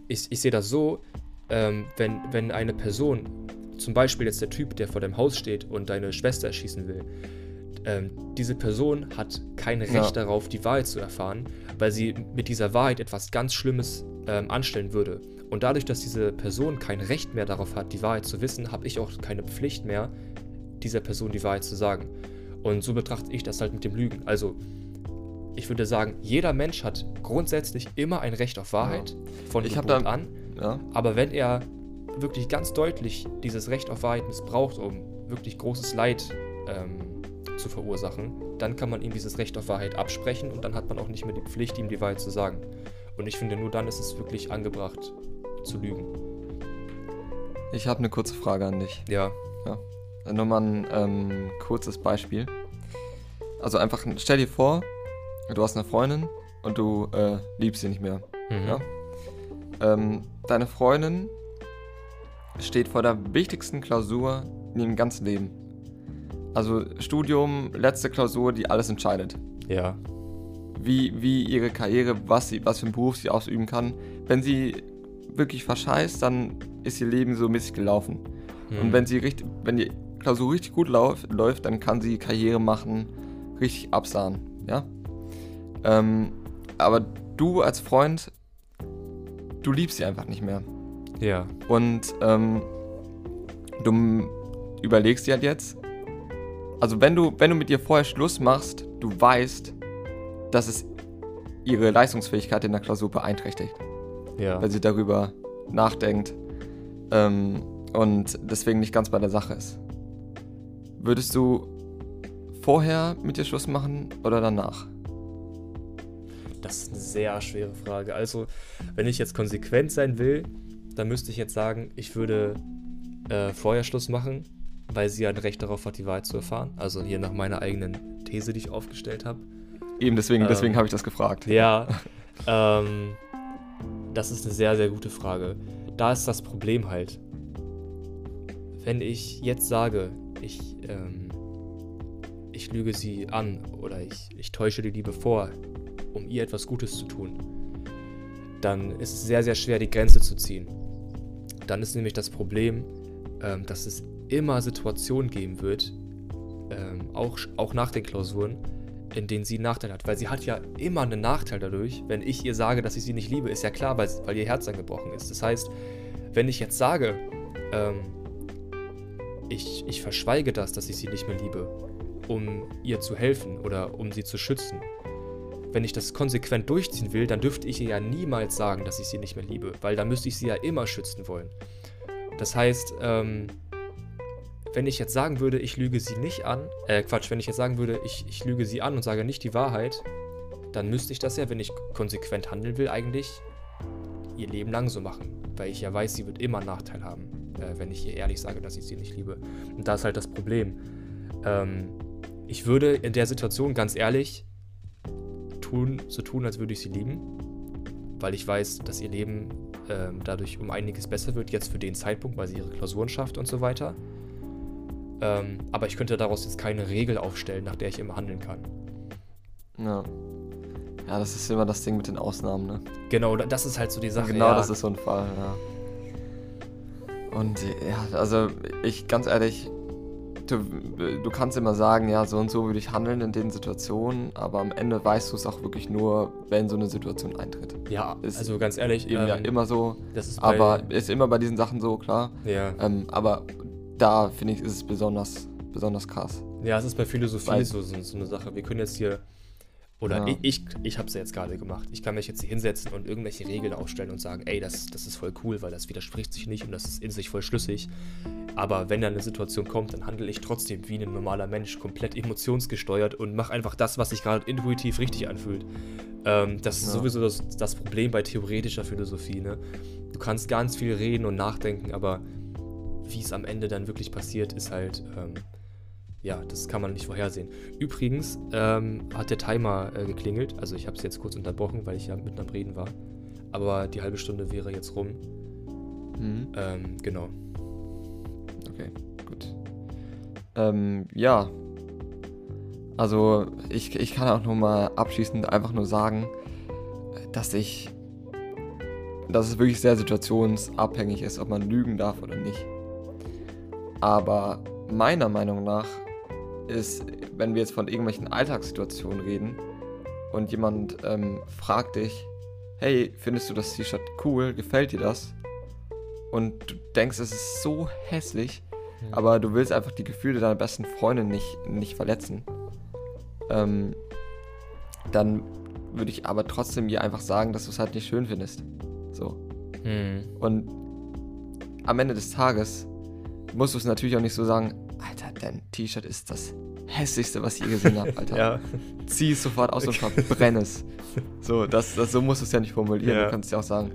A: Ich, ich sehe das so, ähm, wenn, wenn eine Person, zum Beispiel jetzt der Typ, der vor deinem Haus steht und deine Schwester erschießen will, ähm, diese Person hat kein Recht
B: Ja.
A: darauf, die Wahrheit zu erfahren, weil sie mit dieser Wahrheit etwas ganz Schlimmes ähm, anstellen würde. Und dadurch, dass diese Person kein Recht mehr darauf hat, die Wahrheit zu wissen, habe ich auch keine Pflicht mehr, dieser Person die Wahrheit zu sagen. Und so betrachte ich das halt mit dem Lügen. Also, ich würde sagen, jeder Mensch hat grundsätzlich immer ein Recht auf Wahrheit von
B: Ich
A: Geburt
B: da-
A: an.
B: Ja.
A: Aber wenn er wirklich ganz deutlich dieses Recht auf Wahrheit missbraucht, um wirklich großes Leid ähm, zu verursachen, dann kann man ihm dieses Recht auf Wahrheit absprechen und dann hat man auch nicht mehr die Pflicht, ihm die Wahrheit zu sagen. Und ich finde, nur dann ist es wirklich angebracht zu lügen.
B: Ich habe eine kurze Frage an dich.
A: Ja.
B: Nur mal ein ähm, kurzes Beispiel. Also einfach, stell dir vor, du hast eine Freundin und du äh, liebst sie nicht mehr.
A: Mhm.
B: Ja. Ähm, deine Freundin steht vor der wichtigsten Klausur in ihrem ganzen Leben. Also Studium, letzte Klausur, die alles entscheidet.
A: Ja.
B: Wie, wie ihre Karriere, was, sie, was für einen Beruf sie ausüben kann. Wenn sie wirklich verscheißt, dann ist ihr Leben so mäßig gelaufen. Und
A: Mhm.
B: wenn sie richtig, wenn die Klausur richtig gut lauf, läuft, dann kann sie Karriere machen, richtig absahen, ja. Ähm, aber du als Freund, du liebst sie einfach nicht mehr.
A: Ja.
B: Und ähm, du überlegst dir halt jetzt, also wenn du, wenn du mit ihr vorher Schluss machst, du weißt, dass es ihre Leistungsfähigkeit in der Klausur beeinträchtigt
A: Ja.
B: weil sie darüber nachdenkt ähm, und deswegen nicht ganz bei der Sache ist. Würdest du vorher mit ihr Schluss machen oder danach?
A: Das ist eine sehr schwere Frage. Also, wenn ich jetzt konsequent sein will, dann müsste ich jetzt sagen, ich würde äh, vorher Schluss machen, weil sie ein Recht darauf hat, die Wahrheit zu erfahren. Also hier nach meiner eigenen These, die ich aufgestellt habe.
B: Eben deswegen,
A: Ähm,
B: deswegen habe ich das gefragt.
A: Ja, ähm, das ist eine sehr, sehr gute Frage. Da ist das Problem halt. Wenn ich jetzt sage, ich, ähm, ich lüge sie an oder ich, ich täusche die Liebe vor, um ihr etwas Gutes zu tun, dann ist es sehr, sehr schwer, die Grenze zu ziehen. Dann ist nämlich das Problem, ähm, dass es immer Situationen geben wird, ähm, auch, auch nach den Klausuren, in denen sie einen Nachteil hat. Weil sie hat ja immer einen Nachteil dadurch, wenn ich ihr sage, dass ich sie nicht liebe. Ist ja klar, weil, weil ihr Herz angebrochen ist. Das heißt, wenn ich jetzt sage, ähm, ich, ich verschweige das, dass ich sie nicht mehr liebe, um ihr zu helfen oder um sie zu schützen. Wenn ich das konsequent durchziehen will, dann dürfte ich ihr ja niemals sagen, dass ich sie nicht mehr liebe, weil dann müsste ich sie ja immer schützen wollen. Das heißt, ähm, wenn ich jetzt sagen würde, ich lüge sie nicht an, äh, Quatsch, wenn ich jetzt sagen würde, ich, ich lüge sie an und sage nicht die Wahrheit, dann müsste ich das ja, wenn ich konsequent handeln will, eigentlich ihr Leben lang so machen. Weil ich ja weiß, sie wird immer einen Nachteil haben, äh, wenn ich ihr ehrlich sage, dass ich sie nicht liebe. Und da ist halt das Problem. Ähm, ich würde in der Situation ganz ehrlich tun, so tun, als würde ich sie lieben. weil ich weiß, dass ihr Leben ähm, dadurch um einiges besser wird, jetzt für den Zeitpunkt, weil sie ihre Klausuren schafft und so weiter. Ähm, aber ich könnte daraus jetzt keine Regel aufstellen, nach der ich immer handeln kann.
B: Ja. Ja, das ist immer das Ding mit den Ausnahmen, ne?
A: Genau, das ist halt so die Sache.
B: Genau,
A: ja.
B: das ist so ein Fall, ja. Und ja, also ich ganz ehrlich, du, du kannst immer sagen, ja, so und so würde ich handeln in den Situationen, aber am Ende weißt du es auch wirklich nur, wenn so eine Situation eintritt.
A: Ja,
B: Ist
A: also ganz ehrlich,
B: Eben ja
A: ähm,
B: immer so,
A: das ist
B: aber ist immer bei diesen Sachen so, klar.
A: ja.
B: Ähm, aber da finde ich, ist es besonders, besonders krass.
A: ja, es ist bei Philosophie
B: Weil-
A: so, so, so eine Sache. Wir können jetzt hier, oder
B: Ja.
A: ich, ich, ich habe es ja jetzt gerade gemacht. Ich kann mich jetzt hier hinsetzen und irgendwelche Regeln aufstellen und sagen, ey, das, das ist voll cool, weil das widerspricht sich nicht und das ist in sich voll schlüssig. Aber wenn dann eine Situation kommt, dann handle ich trotzdem wie ein normaler Mensch, komplett emotionsgesteuert und mache einfach das, was sich gerade intuitiv richtig anfühlt. Ähm, das ist
B: Ja.
A: sowieso das, das Problem bei theoretischer Philosophie. Ne? Du kannst ganz viel reden und nachdenken, aber wie es am Ende dann wirklich passiert, ist halt, ähm, ja, das kann man nicht vorhersehen. Übrigens ähm, hat der Timer äh, geklingelt, also ich habe es jetzt kurz unterbrochen, weil ich ja mitten am Reden war. Aber die halbe Stunde wäre jetzt rum.
B: Mhm.
A: Ähm, genau.
B: Okay, gut. Ähm, ja. Also, ich, ich kann auch nur mal abschließend einfach nur sagen, dass ich. dass es wirklich sehr situationsabhängig ist, ob man lügen darf oder nicht. Aber meiner Meinung nach ist, wenn wir jetzt von irgendwelchen Alltagssituationen reden und jemand ähm, fragt dich, hey, findest du das T-Shirt cool, gefällt dir das? Und du denkst, es ist so hässlich, aber du willst einfach die Gefühle deiner besten Freundin nicht, nicht verletzen. Ähm, dann würde ich aber trotzdem ihr einfach sagen, dass du es halt nicht schön findest. So.
A: Hm.
B: Und am Ende des Tages musst du es natürlich auch nicht so sagen, Alter, dein T-Shirt ist das hässlichste, was ich je gesehen habe, Alter.
A: Ja.
B: Zieh es sofort aus und verbrenne es. So, das, das, so musst du es ja nicht formulieren.
A: Ja.
B: Du kannst ja auch sagen,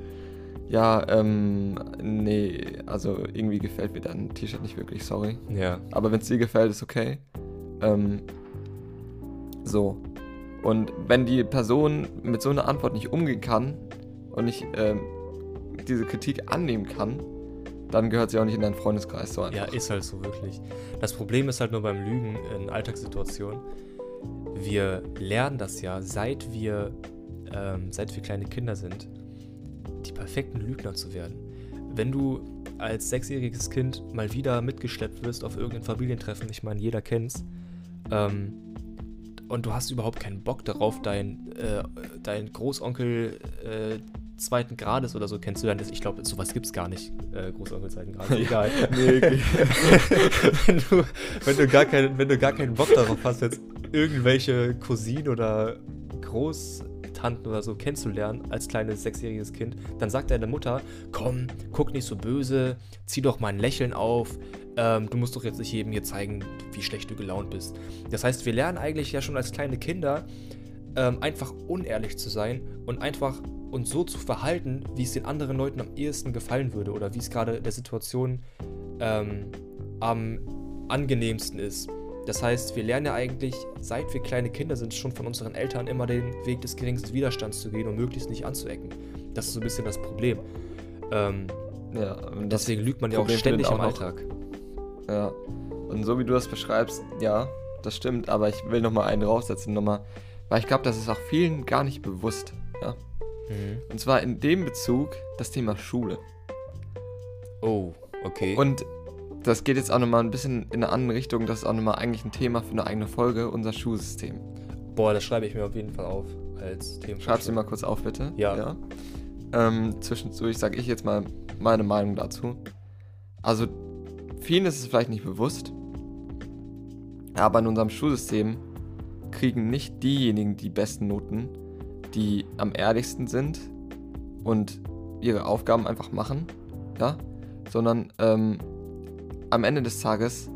B: ja, ähm, nee, also irgendwie gefällt mir dein T-Shirt nicht wirklich, sorry.
A: Ja.
B: Aber wenn es dir gefällt, ist okay. Ähm, so. Und wenn die Person mit so einer Antwort nicht umgehen kann und nicht ähm, diese Kritik annehmen kann, dann gehört sie auch nicht in deinen Freundeskreis. So
A: Ja,
B: einfach.
A: ist halt so wirklich. Das Problem ist halt nur beim Lügen in Alltagssituationen. Wir lernen das ja, seit wir, ähm, seit wir kleine Kinder sind, die perfekten Lügner zu werden. Wenn du als sechsjähriges Kind mal wieder mitgeschleppt wirst auf irgendein Familientreffen, ich meine, jeder kennt's, ähm, und du hast überhaupt keinen Bock darauf, dein, äh, dein Großonkel äh, zweiten Grades oder so kennenzulernen. Das- Ich glaube, sowas gibt's gar nicht, äh, Großonkel zweiten Grades. Egal.
B: Nee,
A: wenn, du, wenn, du gar keinen, wenn du gar keinen Bock darauf hast, jetzt irgendwelche Cousinen oder Großtanten oder so kennenzulernen als kleines sechsjähriges Kind, dann sagt deine Mutter, komm, guck nicht so böse, zieh doch mal ein Lächeln auf, ähm, du musst doch jetzt nicht jedem hier zeigen, wie schlecht du gelaunt bist. Das heißt, wir lernen eigentlich ja schon als kleine Kinder, ähm, einfach unehrlich zu sein und einfach uns so zu verhalten, wie es den anderen Leuten am ehesten gefallen würde oder wie es gerade der Situation ähm, am angenehmsten ist. Das heißt, wir lernen ja eigentlich, seit wir kleine Kinder sind, schon von unseren Eltern immer den Weg des geringsten Widerstands zu gehen und möglichst nicht anzuecken. Das ist so ein bisschen das Problem. Ähm,
B: ja, und
A: deswegen lügt man ja auch ständig
B: findet
A: im
B: auch noch-
A: Alltag.
B: ja. Und so wie du das beschreibst, ja, das stimmt, aber ich will nochmal einen raussetzen, nochmal, weil ich glaube, das ist auch vielen gar nicht bewusst, ja.
A: Mhm.
B: Und zwar in dem Bezug das Thema Schule.
A: Oh, okay.
B: Und das geht jetzt auch nochmal ein bisschen in eine andere Richtung. Das ist auch nochmal eigentlich ein Thema für eine eigene Folge, unser Schulsystem.
A: Boah, das schreibe ich mir auf jeden Fall auf als Thema.
B: Schreib's dir mal kurz auf, bitte.
A: Ja.
B: Ähm, zwischendurch sage ich jetzt mal meine Meinung dazu. Also, vielen ist es vielleicht nicht bewusst, aber in unserem Schulsystem kriegen nicht diejenigen die besten Noten, die am ehrlichsten sind und ihre Aufgaben einfach machen, ja, sondern ähm, am Ende des Tages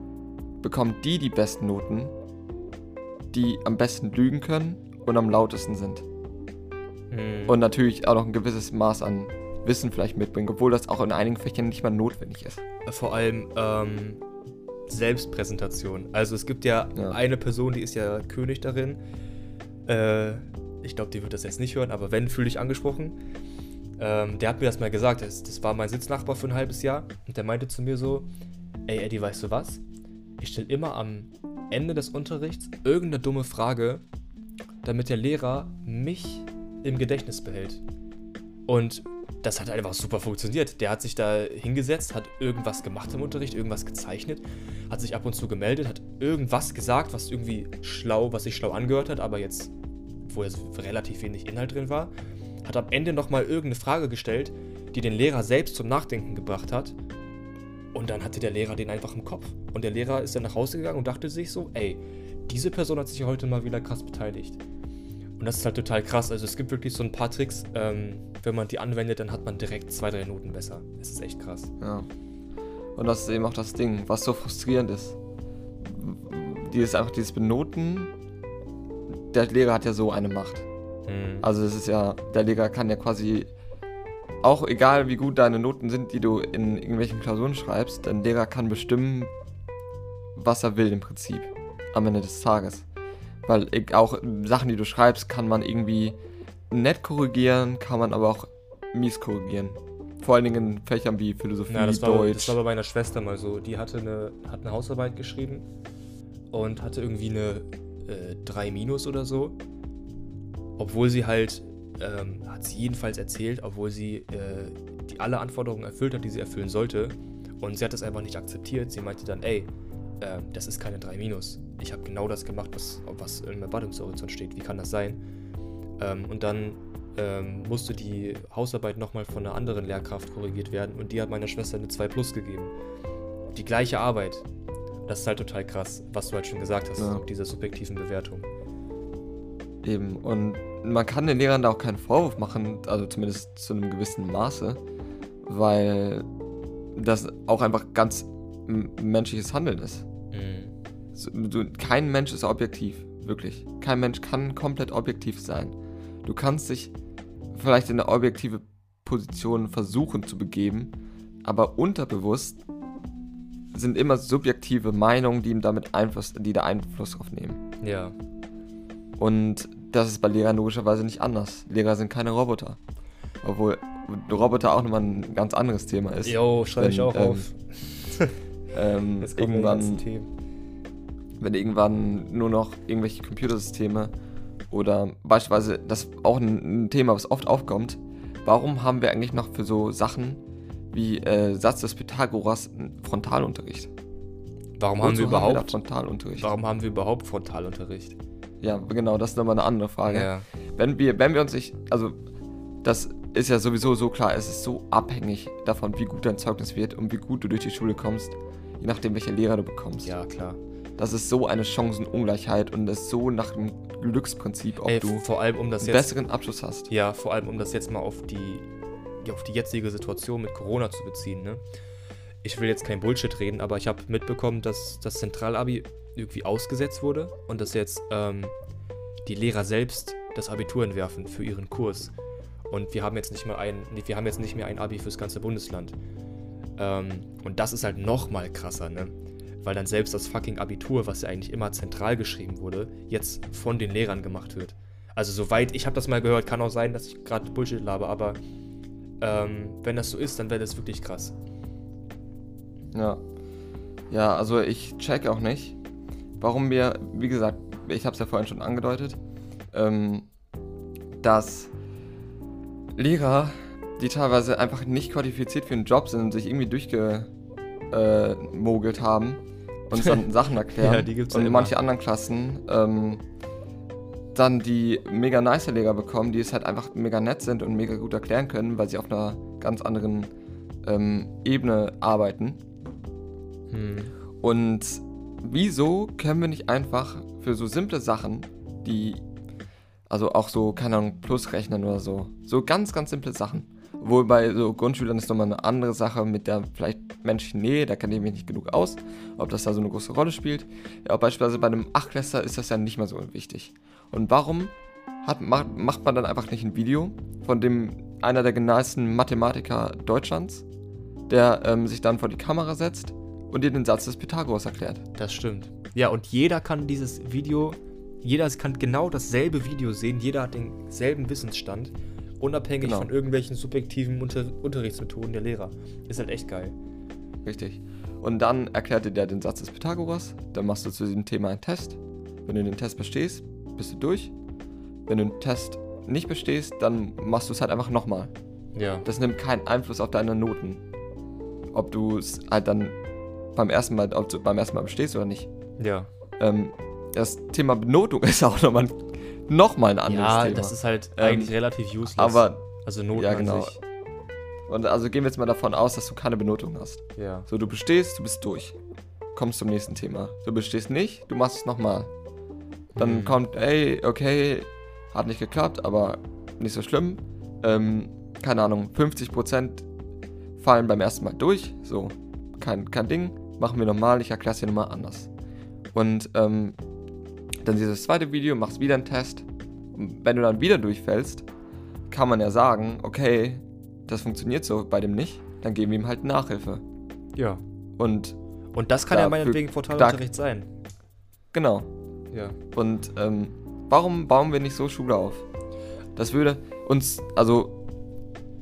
B: bekommen die die besten Noten, die am besten lügen können und am lautesten sind.
A: Mhm.
B: Und natürlich auch noch ein gewisses Maß an Wissen vielleicht mitbringen, obwohl das auch in einigen Fächern nicht mal notwendig ist.
A: vor allem ähm, Selbstpräsentation. Also es gibt ja,
B: Ja.
A: eine Person, die ist ja König darin. Äh, ich glaube, die wird das jetzt nicht hören, aber wenn, fühl dich angesprochen. Ähm, der hat mir das mal gesagt. Das, das war mein Sitznachbar für ein halbes Jahr. Und der meinte zu mir so: Ey, Eddie, weißt du was? Ich stelle immer am Ende des Unterrichts irgendeine dumme Frage, damit der Lehrer mich im Gedächtnis behält. Und das hat einfach super funktioniert. Der hat sich da hingesetzt, hat irgendwas gemacht im Unterricht, irgendwas gezeichnet, hat sich ab und zu gemeldet, hat irgendwas gesagt, was irgendwie schlau, was sich schlau angehört hat, aber jetzt, wo jetzt relativ wenig Inhalt drin war, hat am Ende nochmal irgendeine Frage gestellt, die den Lehrer selbst zum Nachdenken gebracht hat. Und dann hatte der Lehrer den einfach im Kopf. Und der Lehrer ist dann nach Hause gegangen und dachte sich so, ey, diese Person hat sich heute mal wieder krass beteiligt. Und das ist halt total krass. Also es gibt wirklich so ein paar Tricks, ähm, wenn man die anwendet, dann hat man direkt zwei, drei Noten besser. Es ist echt krass.
B: Ja. Und das ist eben auch das Ding, was so frustrierend ist. Dieses einfach dieses Benoten. Der Lehrer hat ja so eine Macht.
A: Mhm.
B: Also es ist ja, der Lehrer kann ja quasi auch egal wie gut deine Noten sind, die du in irgendwelchen Klausuren schreibst, dein Lehrer kann bestimmen, was er will im Prinzip am Ende des Tages. Weil auch Sachen, die du schreibst, kann man irgendwie nett korrigieren, kann man aber auch mies korrigieren. Vor allen Dingen in Fächern wie Philosophie,
A: Ja, das war,
B: Deutsch.
A: das war bei meiner Schwester mal so. Die hatte eine, hat eine Hausarbeit geschrieben und hatte irgendwie eine äh, 3 Minus oder so. Obwohl sie halt, ähm, hat sie jedenfalls erzählt, obwohl sie äh, die alle Anforderungen erfüllt hat, die sie erfüllen sollte. Und sie hat das einfach nicht akzeptiert. Sie meinte dann, ey, äh, das ist keine 3 Minus. Ich habe genau das gemacht, was, was im Erwartungshorizont steht. Wie kann das sein? Ähm, und dann ähm, musste die Hausarbeit nochmal von einer anderen Lehrkraft korrigiert werden und die hat meiner Schwester eine 2 Plus gegeben. Die gleiche Arbeit. Das ist halt total krass, was du halt schon gesagt hast,
B: Ja.
A: so diese subjektiven Bewertungen.
B: Eben. Und man kann den Lehrern da auch keinen Vorwurf machen, also zumindest zu einem gewissen Maße, weil das auch einfach ganz menschliches Handeln ist. Du, kein Mensch ist objektiv, wirklich. Kein Mensch kann komplett objektiv sein. Du kannst dich vielleicht in eine objektive Position versuchen zu begeben, aber unterbewusst sind immer subjektive Meinungen, die ihm damit Einfluss, die da Einfluss drauf nehmen.
A: Ja.
B: Und das ist bei Lehrern logischerweise nicht anders. Lehrer sind keine Roboter. Obwohl Roboter auch nochmal ein ganz anderes Thema ist.
A: Jo, schreibe ich auch
B: ähm,
A: auf.
B: Ähm,
A: ganzen
B: irgendwann, wenn irgendwann nur noch irgendwelche Computersysteme oder beispielsweise, das ist auch ein, ein Thema, was oft aufkommt, warum haben wir eigentlich noch für so Sachen wie äh, Satz des Pythagoras einen Frontalunterricht?
A: Warum haben wir überhaupt,
B: Frontalunterricht?
A: warum haben wir überhaupt Frontalunterricht?
B: Ja, genau, das ist nochmal eine andere Frage.
A: Ja.
B: Wenn wir, wenn wir uns nicht, also das ist ja sowieso so klar, es ist so abhängig davon, wie gut dein Zeugnis wird und wie gut du durch die Schule kommst, je nachdem, welche Lehrer du bekommst.
A: Ja, klar.
B: Das ist so eine Chancenungleichheit und das ist so nach dem Glücksprinzip, ob
A: Ey,
B: du
A: vor allem um das
B: einen
A: jetzt
B: besseren Abschluss hast.
A: Ja, vor allem um das jetzt mal auf die, auf die jetzige Situation mit Corona zu beziehen. Ne? Ich will jetzt kein Bullshit reden, aber ich habe mitbekommen, dass das Zentralabi irgendwie ausgesetzt wurde und dass jetzt ähm, die Lehrer selbst das Abitur entwerfen für ihren Kurs. Und wir haben jetzt nicht mal ein, wir haben jetzt nicht mehr ein Abi fürs ganze Bundesland. Ähm, und das ist halt noch mal krasser, ne? Weil dann selbst das fucking Abitur, was ja eigentlich immer zentral geschrieben wurde, jetzt von den Lehrern gemacht wird. Also soweit, ich habe das mal gehört, kann auch sein, dass ich gerade Bullshit labe, aber ähm, wenn das so ist, dann wäre das wirklich krass.
B: Ja. Ja, also ich check auch nicht, warum wir, wie gesagt, ich habe es ja vorhin schon angedeutet, ähm, dass Lehrer, die teilweise einfach nicht qualifiziert für einen Job sind und sich irgendwie durchgemogelt haben, uns dann Sachen erklären.
A: Ja,
B: und manche anderen Klassen ähm, dann die mega nice Lehrer bekommen, die es halt einfach mega nett sind und mega gut erklären können, weil sie auf einer ganz anderen ähm, Ebene arbeiten.
A: Hm.
B: Und wieso können wir nicht einfach für so simple Sachen, die, also auch so, keine Ahnung, Plusrechnen oder so, so ganz, ganz simple Sachen. Obwohl bei so Grundschülern ist nochmal eine andere Sache mit der vielleicht menschlichen Nähe, da kenne ich mich nicht genug aus, ob das da so eine große Rolle spielt. Ja, beispielsweise bei einem Achtklässler ist das ja nicht mehr so wichtig. Und warum hat, macht, macht man dann einfach nicht ein Video von dem einer der genialsten Mathematiker Deutschlands, der ähm, sich dann vor die Kamera setzt und dir den Satz des Pythagoras erklärt?
A: Das stimmt. Ja, und jeder kann dieses Video, jeder kann genau dasselbe Video sehen, jeder hat denselben Wissensstand unabhängig
B: Genau.
A: von irgendwelchen subjektiven Unter Unterrichtsmethoden der Lehrer. Ist halt echt geil.
B: Richtig. Und dann erklärte der den Satz des Pythagoras. Dann machst du zu diesem Thema einen Test. Wenn du den Test bestehst, bist du durch. Wenn du den Test nicht bestehst, dann machst du es halt einfach nochmal.
A: Ja.
B: Das nimmt keinen Einfluss auf deine Noten. Ob du es halt dann beim ersten Mal, ob du beim ersten Mal bestehst oder nicht.
A: Ja.
B: Ähm, das Thema Benotung ist auch nochmal noch mal ein anderes
A: Ja,
B: Thema.
A: das ist halt
B: Ähm,
A: eigentlich relativ useless.
B: aber,
A: also Noten
B: ja,
A: an
B: genau.
A: sich.
B: und also gehen wir jetzt mal davon aus, dass du keine Benotung hast.
A: Ja.
B: So, du bestehst, du bist durch. Kommst zum nächsten Thema. Du bestehst nicht, du machst es nochmal. Dann
A: Mhm.
B: kommt, ey, okay, hat nicht geklappt, aber nicht so schlimm. Ähm, keine Ahnung, 50% fallen beim ersten Mal durch. So, kein, kein Ding. Machen wir nochmal, ich erkläre es dir nochmal anders. Und ähm, dann dieses zweite Video, machst wieder einen Test. Und wenn du dann wieder durchfällst, kann man ja sagen, okay, das funktioniert so bei dem nicht, dann geben wir ihm halt Nachhilfe.
A: Ja.
B: Und
A: Und das kann
B: Da
A: ja meinetwegen Frontalunterricht sein.
B: genau.
A: Ja.
B: Und ähm, warum bauen wir nicht so Schule auf? Das würde uns, also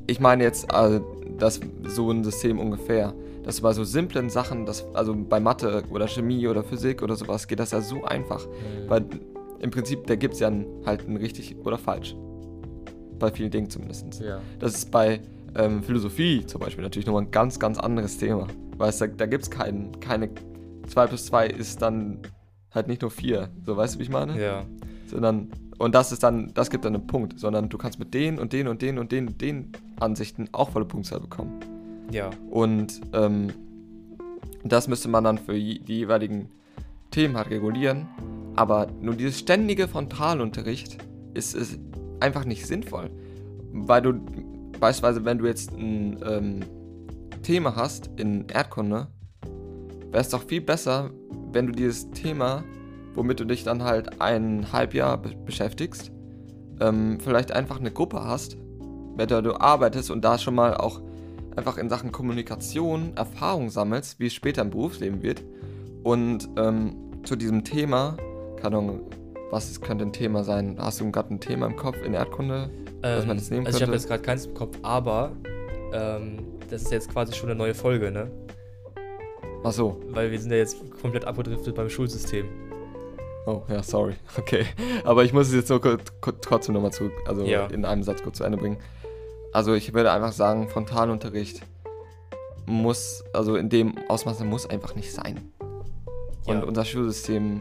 B: ich meine jetzt äh, das so ein System ungefähr, dass bei so simplen Sachen, das, also bei Mathe oder Chemie oder Physik oder sowas, geht das ja so einfach.
A: Mhm.
B: Weil im Prinzip, da gibt es ja ein, halt ein richtig oder falsch. Bei vielen Dingen zumindest.
A: ja.
B: Das ist bei ähm, Philosophie zum Beispiel natürlich nochmal ein ganz, ganz anderes Thema. Weil es, da, da gibt es kein, keine 2 plus 2 ist dann halt nicht nur 4. So, weißt du, wie ich meine?
A: Ja.
B: Sondern, und das ist dann, das gibt dann einen Punkt. Sondern du kannst mit den und den und den und den und den Ansichten auch volle Punktzahl bekommen.
A: Ja.
B: Und ähm, das müsste man dann für die jeweiligen Themen halt regulieren. Aber nur dieses ständige Frontalunterricht ist, ist einfach nicht sinnvoll. Weil du, beispielsweise, wenn du jetzt ein ähm, Thema hast in Erdkunde, wäre es doch viel besser, wenn du dieses Thema, womit du dich dann halt ein Halbjahr be beschäftigst, ähm, vielleicht einfach eine Gruppe hast, mit der du arbeitest und da schon mal auch einfach in Sachen Kommunikation Erfahrung sammelst, wie es später im Berufsleben wird. Und ähm, zu diesem Thema, keine Ahnung, was könnte ein Thema sein? Hast du gerade ein Thema im Kopf in Erdkunde? Was man jetzt nehmen
A: also ich habe
B: könnte?
A: jetzt gerade keins im Kopf, aber ähm, das ist jetzt quasi schon eine neue Folge, ne?
B: Ach so.
A: Weil wir sind ja jetzt komplett abgedriftet beim Schulsystem.
B: Oh, ja, sorry. Okay. Aber ich muss es jetzt nur kurz, kurz, trotzdem nochmal zu, also
A: Ja.
B: in einem Satz kurz zu Ende bringen. Also ich würde einfach sagen, Frontalunterricht muss, also in dem Ausmaß muss einfach nicht sein. Und
A: Ja.
B: unser Schulsystem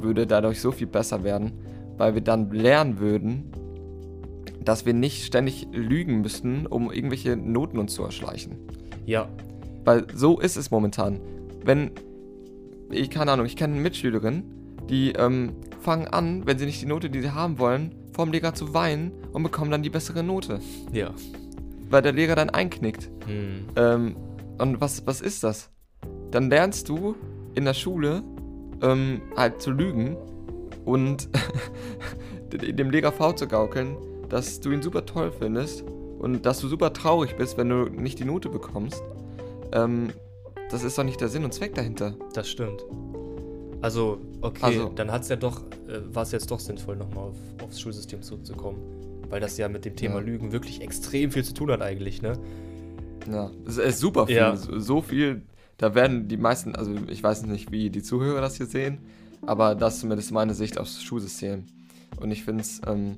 B: würde dadurch so viel besser werden, weil wir dann lernen würden, dass wir nicht ständig lügen müssten, um irgendwelche Noten uns zu erschleichen.
A: Ja.
B: Weil so ist es momentan. Wenn, ich keine Ahnung, ich kenne eine Mitschülerin, die ähm, fangen an, wenn sie nicht die Note, die sie haben wollen, vorm Lehrer zu weinen und bekommen dann die bessere Note.
A: Ja.
B: Weil der Lehrer dann einknickt.
A: Hm.
B: Ähm, und was, was ist das? Dann lernst du in der Schule ähm, halt zu lügen und dem Lehrer vorzugaukeln, dass du ihn super toll findest und dass du super traurig bist, wenn du nicht die Note bekommst. Ähm, das ist doch nicht der Sinn und Zweck dahinter.
A: Das stimmt. Also, okay,
B: Also-
A: dann hat's ja doch, äh, war es jetzt doch sinnvoll, nochmal auf, aufs Schulsystem zurückzukommen. Weil das ja mit dem Thema
B: Ja.
A: Lügen wirklich extrem viel zu tun hat eigentlich, ne?
B: Ja, es ist super viel.
A: Ja.
B: So so viel, da werden die meisten, also ich weiß nicht, wie die Zuhörer das hier sehen, aber das ist zumindest meine Sicht aufs Schulsystem. Und ich finde es ähm,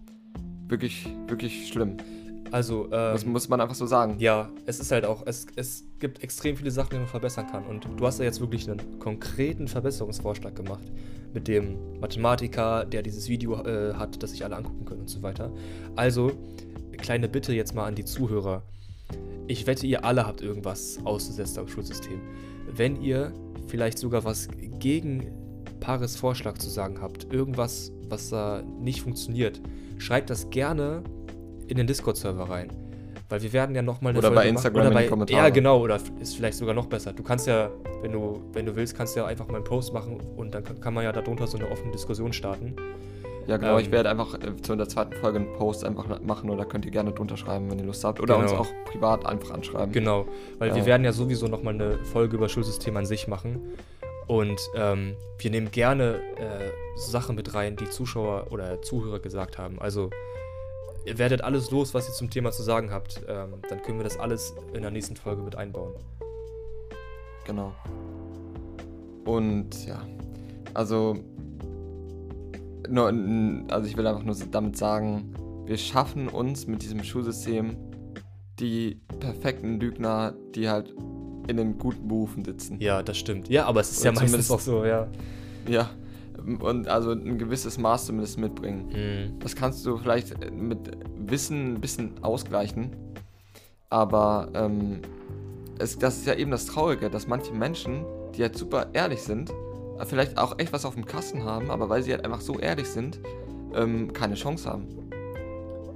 B: wirklich, wirklich schlimm.
A: Also, ähm,
B: Das muss man einfach so sagen.
A: Ja, es ist halt auch, es, es gibt extrem viele Sachen, die man verbessern kann. Und du hast ja jetzt wirklich einen konkreten Verbesserungsvorschlag gemacht. Mit dem Mathematiker, der dieses Video äh, hat, das sich alle angucken können und so weiter. Also, kleine Bitte jetzt mal an die Zuhörer. Ich wette, ihr alle habt irgendwas auszusetzen am Schulsystem. Wenn ihr vielleicht sogar was gegen Paris Vorschlag zu sagen habt, irgendwas, was da nicht funktioniert, schreibt das gerne in den Discord-Server rein. Weil wir werden ja nochmal eine
B: Oder bei
A: Folge
B: Instagram
A: machen.
B: in die
A: bei,
B: Kommentare.
A: Ja, genau, oder ist vielleicht sogar noch besser. Du kannst ja, wenn du, wenn du willst, kannst du ja einfach mal einen Post machen und dann kann, kann man ja darunter so eine offene Diskussion starten.
B: Ja, genau. ich
A: Ähm,
B: werde einfach äh, zu der zweiten Folge einen Post einfach machen oder könnt ihr gerne drunter schreiben, wenn ihr Lust habt. Oder uns
A: Genau.
B: auch privat einfach anschreiben.
A: Genau, weil wir
B: Ja.
A: werden ja sowieso nochmal eine Folge über Schulsystem an sich machen. Und ähm, wir nehmen gerne äh, Sachen mit rein, die Zuschauer oder Zuhörer gesagt haben. Also ihr werdet alles los, was ihr zum Thema zu sagen habt. Ähm, dann können wir das alles in der nächsten Folge mit einbauen.
B: Genau. Und ja, also, nur, also ich will einfach nur damit sagen, wir schaffen uns mit diesem Schulsystem die perfekten Lügner, die halt in den guten Berufen sitzen.
A: Ja, das stimmt. Ja, aber es ist Oder ja meistens auch so, ja.
B: Ja, und also ein gewisses Maß zumindest mitbringen. Mhm. Das kannst du vielleicht mit Wissen ein bisschen ausgleichen, aber ähm, es, das ist ja eben das Traurige, dass manche Menschen, die halt super ehrlich sind, vielleicht auch echt was auf dem Kasten haben, aber weil sie halt einfach so ehrlich sind, ähm, keine Chance haben.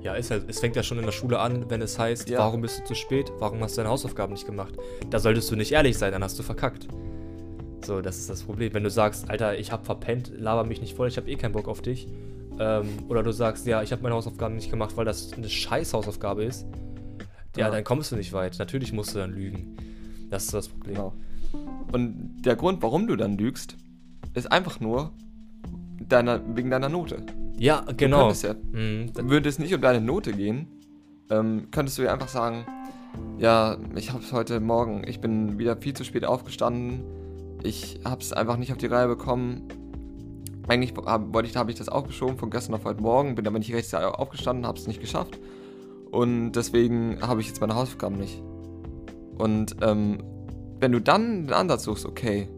A: Ja, ist halt, es fängt ja schon in der Schule an, wenn es heißt, ja. warum bist du zu spät, warum hast du deine Hausaufgaben nicht gemacht. Da solltest du nicht ehrlich sein, dann hast du verkackt. So, das ist das Problem. Wenn du sagst, Alter, ich hab verpennt, laber mich nicht voll, ich hab eh keinen Bock auf dich. Ähm, oder du sagst, ja, ich habe meine Hausaufgaben nicht gemacht, weil das eine scheiß Hausaufgabe ist. Ja, ja, dann kommst du nicht weit. Natürlich musst du dann lügen. Das ist das Problem. Genau.
B: Und der Grund, warum du dann lügst, ist einfach nur deiner, wegen deiner Note.
A: Ja, genau.
B: Du ja, mhm. Würde es nicht um deine Note gehen, ähm, könntest du ja einfach sagen, ja, ich habe es heute Morgen, ich bin wieder viel zu spät aufgestanden, ich habe es einfach nicht auf die Reihe bekommen. Eigentlich hab, wollte ich, habe ich das aufgeschoben von gestern auf heute Morgen, bin aber nicht rechtzeitig aufgestanden, habe es nicht geschafft. Und deswegen habe ich jetzt meine Hausaufgaben nicht. Und ähm, wenn du dann den Ansatz suchst, okay,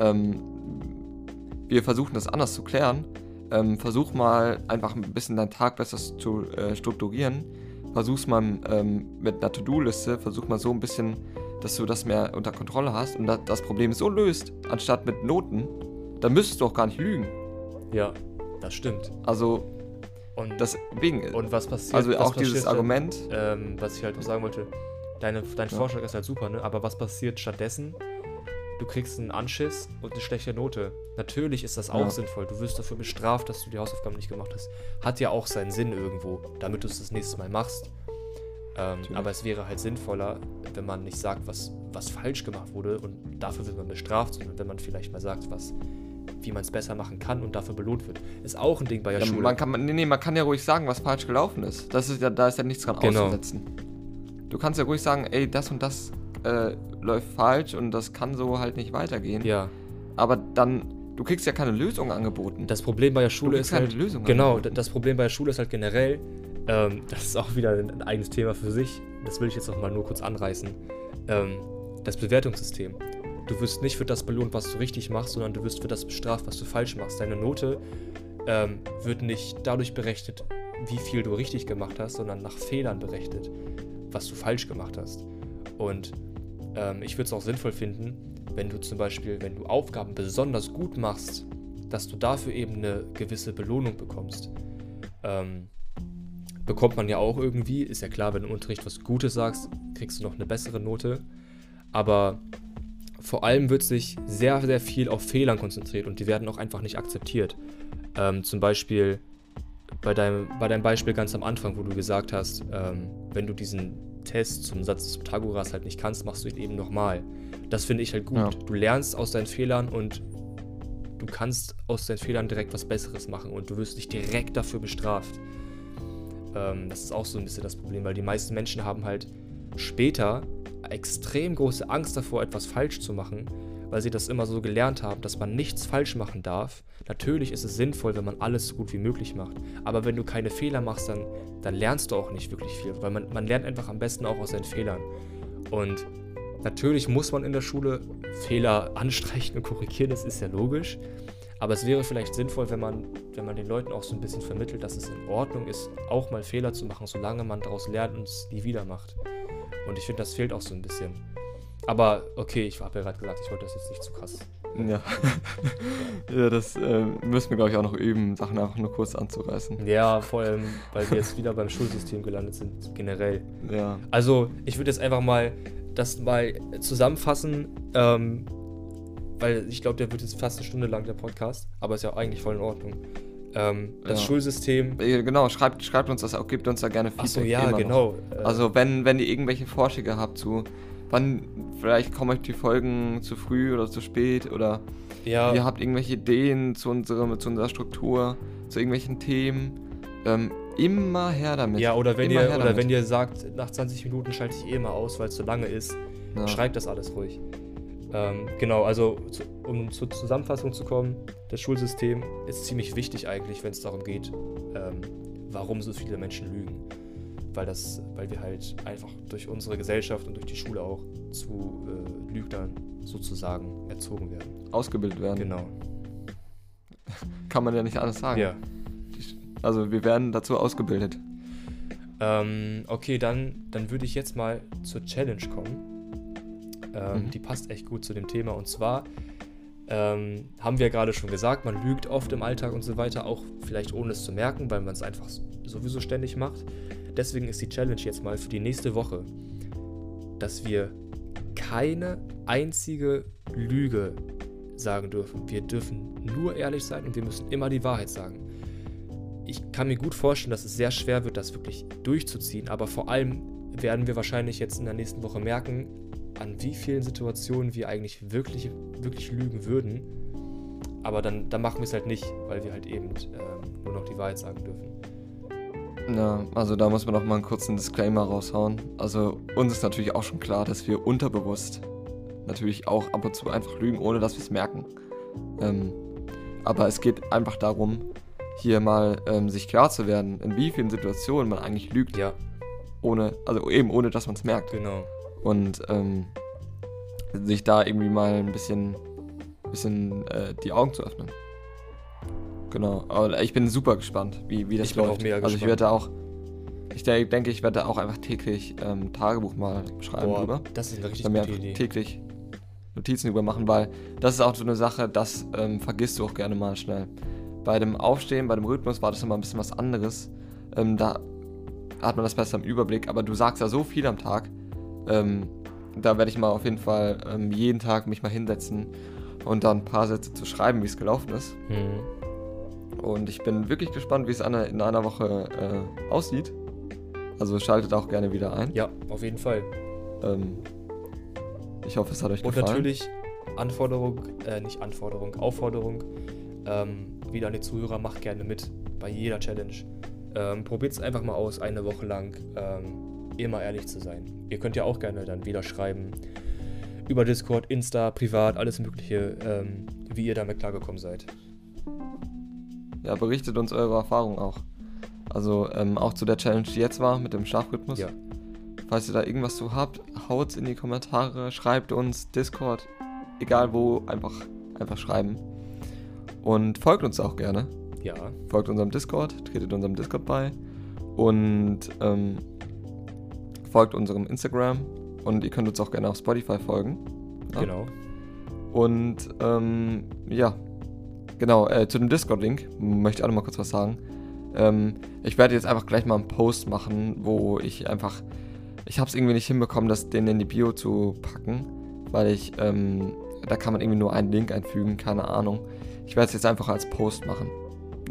B: ähm, wir versuchen das anders zu klären, ähm, versuch mal einfach ein bisschen deinen Tag besser zu äh, strukturieren. Versuch's mal ähm, mit einer To-Do-Liste, versuch mal so ein bisschen, dass du das mehr unter Kontrolle hast und das Problem so löst, anstatt mit Noten, dann müsstest du auch gar nicht lügen.
A: Ja, das stimmt.
B: Also, und deswegen.
A: Und was passiert?
B: Also auch dieses Argument.
A: Ähm, was ich halt noch sagen wollte, deine, dein ja. Vorschlag ist halt super, ne? Aber was passiert stattdessen? du kriegst einen Anschiss und eine schlechte Note. Natürlich ist das auch ja. sinnvoll. Du wirst dafür bestraft, dass du die Hausaufgaben nicht gemacht hast. Hat ja auch seinen Sinn irgendwo, damit du es das nächste Mal machst. Ähm, aber es wäre halt sinnvoller, wenn man nicht sagt, was, was falsch gemacht wurde und dafür wird man bestraft, sondern wenn man vielleicht mal sagt, was, wie man es besser machen kann und dafür belohnt wird. Ist auch ein Ding bei der ja, Schule.
B: Man kann, nee, nee, man kann ja ruhig sagen, was falsch gelaufen ist. Das ist ja, da ist ja nichts dran genau. auszusetzen. Du kannst ja ruhig sagen, ey, das und das äh, läuft falsch und das kann so halt nicht weitergehen.
A: Ja.
B: Aber dann, du kriegst ja keine Lösung angeboten.
A: Das Problem bei der Schule ist halt.
B: Lösung
A: genau, angeboten. das Problem bei der Schule ist halt generell, ähm, das ist auch wieder ein, eigenes Thema für sich. Das will ich jetzt noch mal nur kurz anreißen. Ähm, das Bewertungssystem. Du wirst nicht für das belohnt, was du richtig machst, sondern du wirst für das bestraft, was du falsch machst. Deine Note ähm, wird nicht dadurch berechnet, wie viel du richtig gemacht hast, sondern nach Fehlern berechnet, was du falsch gemacht hast. Und ähm, ich würde es auch sinnvoll finden, wenn du zum Beispiel, wenn du Aufgaben besonders gut machst, dass du dafür eben eine gewisse Belohnung bekommst. Ähm, bekommt man ja auch irgendwie, ist ja klar, wenn du im Unterricht was Gutes sagst, kriegst du noch eine bessere Note. Aber vor allem wird sich sehr, sehr viel auf Fehlern konzentriert und die werden auch einfach nicht akzeptiert. Ähm, zum Beispiel bei deinem, bei deinem Beispiel ganz am Anfang, wo du gesagt hast, ähm, wenn du diesen Test zum Satz des Pythagoras halt nicht kannst, machst du ihn eben nochmal. Das finde ich halt gut. Ja. Du lernst aus deinen Fehlern und du kannst aus deinen Fehlern direkt was Besseres machen und du wirst nicht direkt dafür bestraft. Ähm, das ist auch so ein bisschen das Problem, weil die meisten Menschen haben halt später extrem große Angst davor, etwas falsch zu machen, weil sie das immer so gelernt haben, dass man nichts falsch machen darf. Natürlich ist es sinnvoll, wenn man alles so gut wie möglich macht. Aber wenn du keine Fehler machst, dann, dann lernst du auch nicht wirklich viel, weil man, man lernt einfach am besten auch aus seinen Fehlern. Und natürlich muss man in der Schule Fehler anstreichen und korrigieren, das ist ja logisch. Aber es wäre vielleicht sinnvoll, wenn man, wenn man den Leuten auch so ein bisschen vermittelt, dass es in Ordnung ist, auch mal Fehler zu machen, solange man daraus lernt und es nie wieder macht. Und ich finde, das fehlt auch so ein bisschen. Aber okay, ich habe ja gerade gesagt, ich wollte das jetzt nicht zu krass.
B: Ja. ja, das äh, müssen wir, glaube ich, auch noch üben, Sachen auch nur kurz anzureißen.
A: Ja, vor allem, weil wir jetzt wieder beim Schulsystem gelandet sind, generell.
B: Ja.
A: Also, ich würde jetzt einfach mal das mal zusammenfassen, ähm, weil ich glaube, der wird jetzt fast eine Stunde lang, der Podcast, aber ist ja eigentlich voll in Ordnung. Ähm, das ja. Schulsystem.
B: Genau, schreibt, schreibt uns das auch, gebt uns da gerne
A: Feedback. Achso, ja, genau.
B: Noch. Also, wenn, wenn ihr irgendwelche Vorschläge habt zu wann, vielleicht kommen euch die Folgen zu früh oder zu spät oder ja. ihr habt irgendwelche Ideen zu, unserem, zu unserer Struktur, zu irgendwelchen Themen. Ähm, immer her damit.
A: Ja, oder wenn
B: immer
A: ihr oder
B: damit.
A: wenn ihr sagt, nach 20 Minuten schalte ich eh mal aus, weil es zu lange ist,
B: Ja.
A: schreibt das alles ruhig. Ähm, genau, also zu, um zur Zusammenfassung zu kommen, das Schulsystem ist ziemlich wichtig eigentlich, wenn es darum geht, ähm, warum so viele Menschen lügen. Weil das, weil wir halt einfach durch unsere Gesellschaft und durch die Schule auch zu äh, Lügnern sozusagen erzogen werden.
B: ausgebildet werden.
A: Genau.
B: Kann man ja nicht alles sagen.
A: Ja.
B: Also wir werden dazu ausgebildet.
A: Ähm, okay, dann, dann würde ich jetzt mal zur Challenge kommen. Ähm,
B: Mhm.
A: Die passt echt gut zu dem Thema. Und zwar ähm, haben wir gerade schon gesagt, man lügt oft im Alltag und so weiter, auch vielleicht ohne es zu merken, weil man es einfach sowieso ständig macht. Deswegen ist die Challenge jetzt mal für die nächste Woche, dass wir keine einzige Lüge sagen dürfen. Wir dürfen nur ehrlich sein und wir müssen immer die Wahrheit sagen ich kann mir gut vorstellen, dass es sehr schwer wird, das wirklich durchzuziehen. Aber vor allem werden wir wahrscheinlich jetzt in der nächsten Woche merken, an wie vielen Situationen wir eigentlich wirklich, wirklich lügen würden. Aber dann, dann machen wir es halt nicht, weil wir halt eben ähm, nur noch die Wahrheit sagen dürfen.
B: Ja, also da muss man noch mal einen kurzen Disclaimer raushauen. Also uns ist natürlich auch schon klar, dass wir unterbewusst natürlich auch ab und zu einfach lügen, ohne dass wir es merken. Ähm, aber es geht einfach darum, hier mal ähm, sich klar zu werden, in wie vielen Situationen man eigentlich lügt,
A: Ja,
B: ohne, also eben ohne, dass man es merkt.
A: genau.
B: Und ähm, sich da irgendwie mal ein bisschen, bisschen äh, die Augen zu öffnen. Genau, aber ich bin super gespannt, wie, wie das
A: Ich
B: läuft. also ich
A: gespannt.
B: werde auch, ich de- denke, ich werde auch einfach täglich ähm, Tagebuch mal schreiben
A: Boah,
B: drüber.
A: das ist eine richtig gute Idee.
B: täglich Notizen drüber machen, weil das ist auch so eine Sache, das ähm, vergisst du auch gerne mal schnell. Bei dem Aufstehen, bei dem Rhythmus war das immer ein bisschen was anderes. Ähm, da hat man das besser im Überblick, aber du sagst ja so viel am Tag. Ähm, da werde ich mal auf jeden Fall ähm, jeden Tag mich mal hinsetzen und dann ein paar Sätze zu schreiben, wie es gelaufen ist.
A: Mhm.
B: Und ich bin wirklich gespannt, wie es in einer Woche äh, aussieht. Also schaltet auch gerne wieder ein.
A: Ja, auf jeden Fall.
B: Ähm, ich hoffe, es hat euch
A: Und
B: gefallen.
A: natürlich Anforderung, äh, nicht Anforderung, Aufforderung, ähm, wieder an die Zuhörer, macht gerne mit bei jeder Challenge. Ähm, Probiert es einfach mal aus, eine Woche lang ähm, immer ehrlich zu sein. Ihr könnt ja auch gerne dann wieder schreiben über Discord, Insta, privat, alles Mögliche, ähm, wie ihr damit klargekommen seid.
B: Ja, berichtet uns eure Erfahrungen auch. Also ähm, auch zu der Challenge, die jetzt war mit dem Schlafrhythmus.
A: Ja.
B: Falls ihr da irgendwas zu habt, haut's in die Kommentare, schreibt uns, Discord, egal wo, einfach, einfach schreiben. Und folgt uns auch gerne.
A: Ja,
B: Folgt unserem Discord, tretet unserem Discord bei und ähm, folgt unserem Instagram und ihr könnt uns auch gerne auf Spotify folgen. Ja.
A: genau.
B: Und ähm, ja, genau, äh, zu dem Discord-Link möchte ich auch noch mal kurz was sagen. Ähm, ich werde jetzt einfach gleich mal einen Post machen, wo ich einfach, ich habe es irgendwie nicht hinbekommen, das den in die Bio zu packen, weil ich, ähm, da kann man irgendwie nur einen Link einfügen, keine Ahnung. Ich werde es jetzt einfach als Post machen,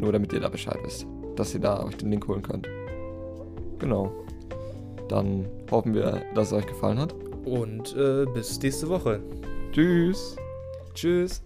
B: nur damit ihr da Bescheid wisst, dass ihr da euch den Link holen könnt. Genau. Dann hoffen wir, dass es euch gefallen hat.
A: Und äh, bis nächste Woche.
B: Tschüss.
A: Tschüss.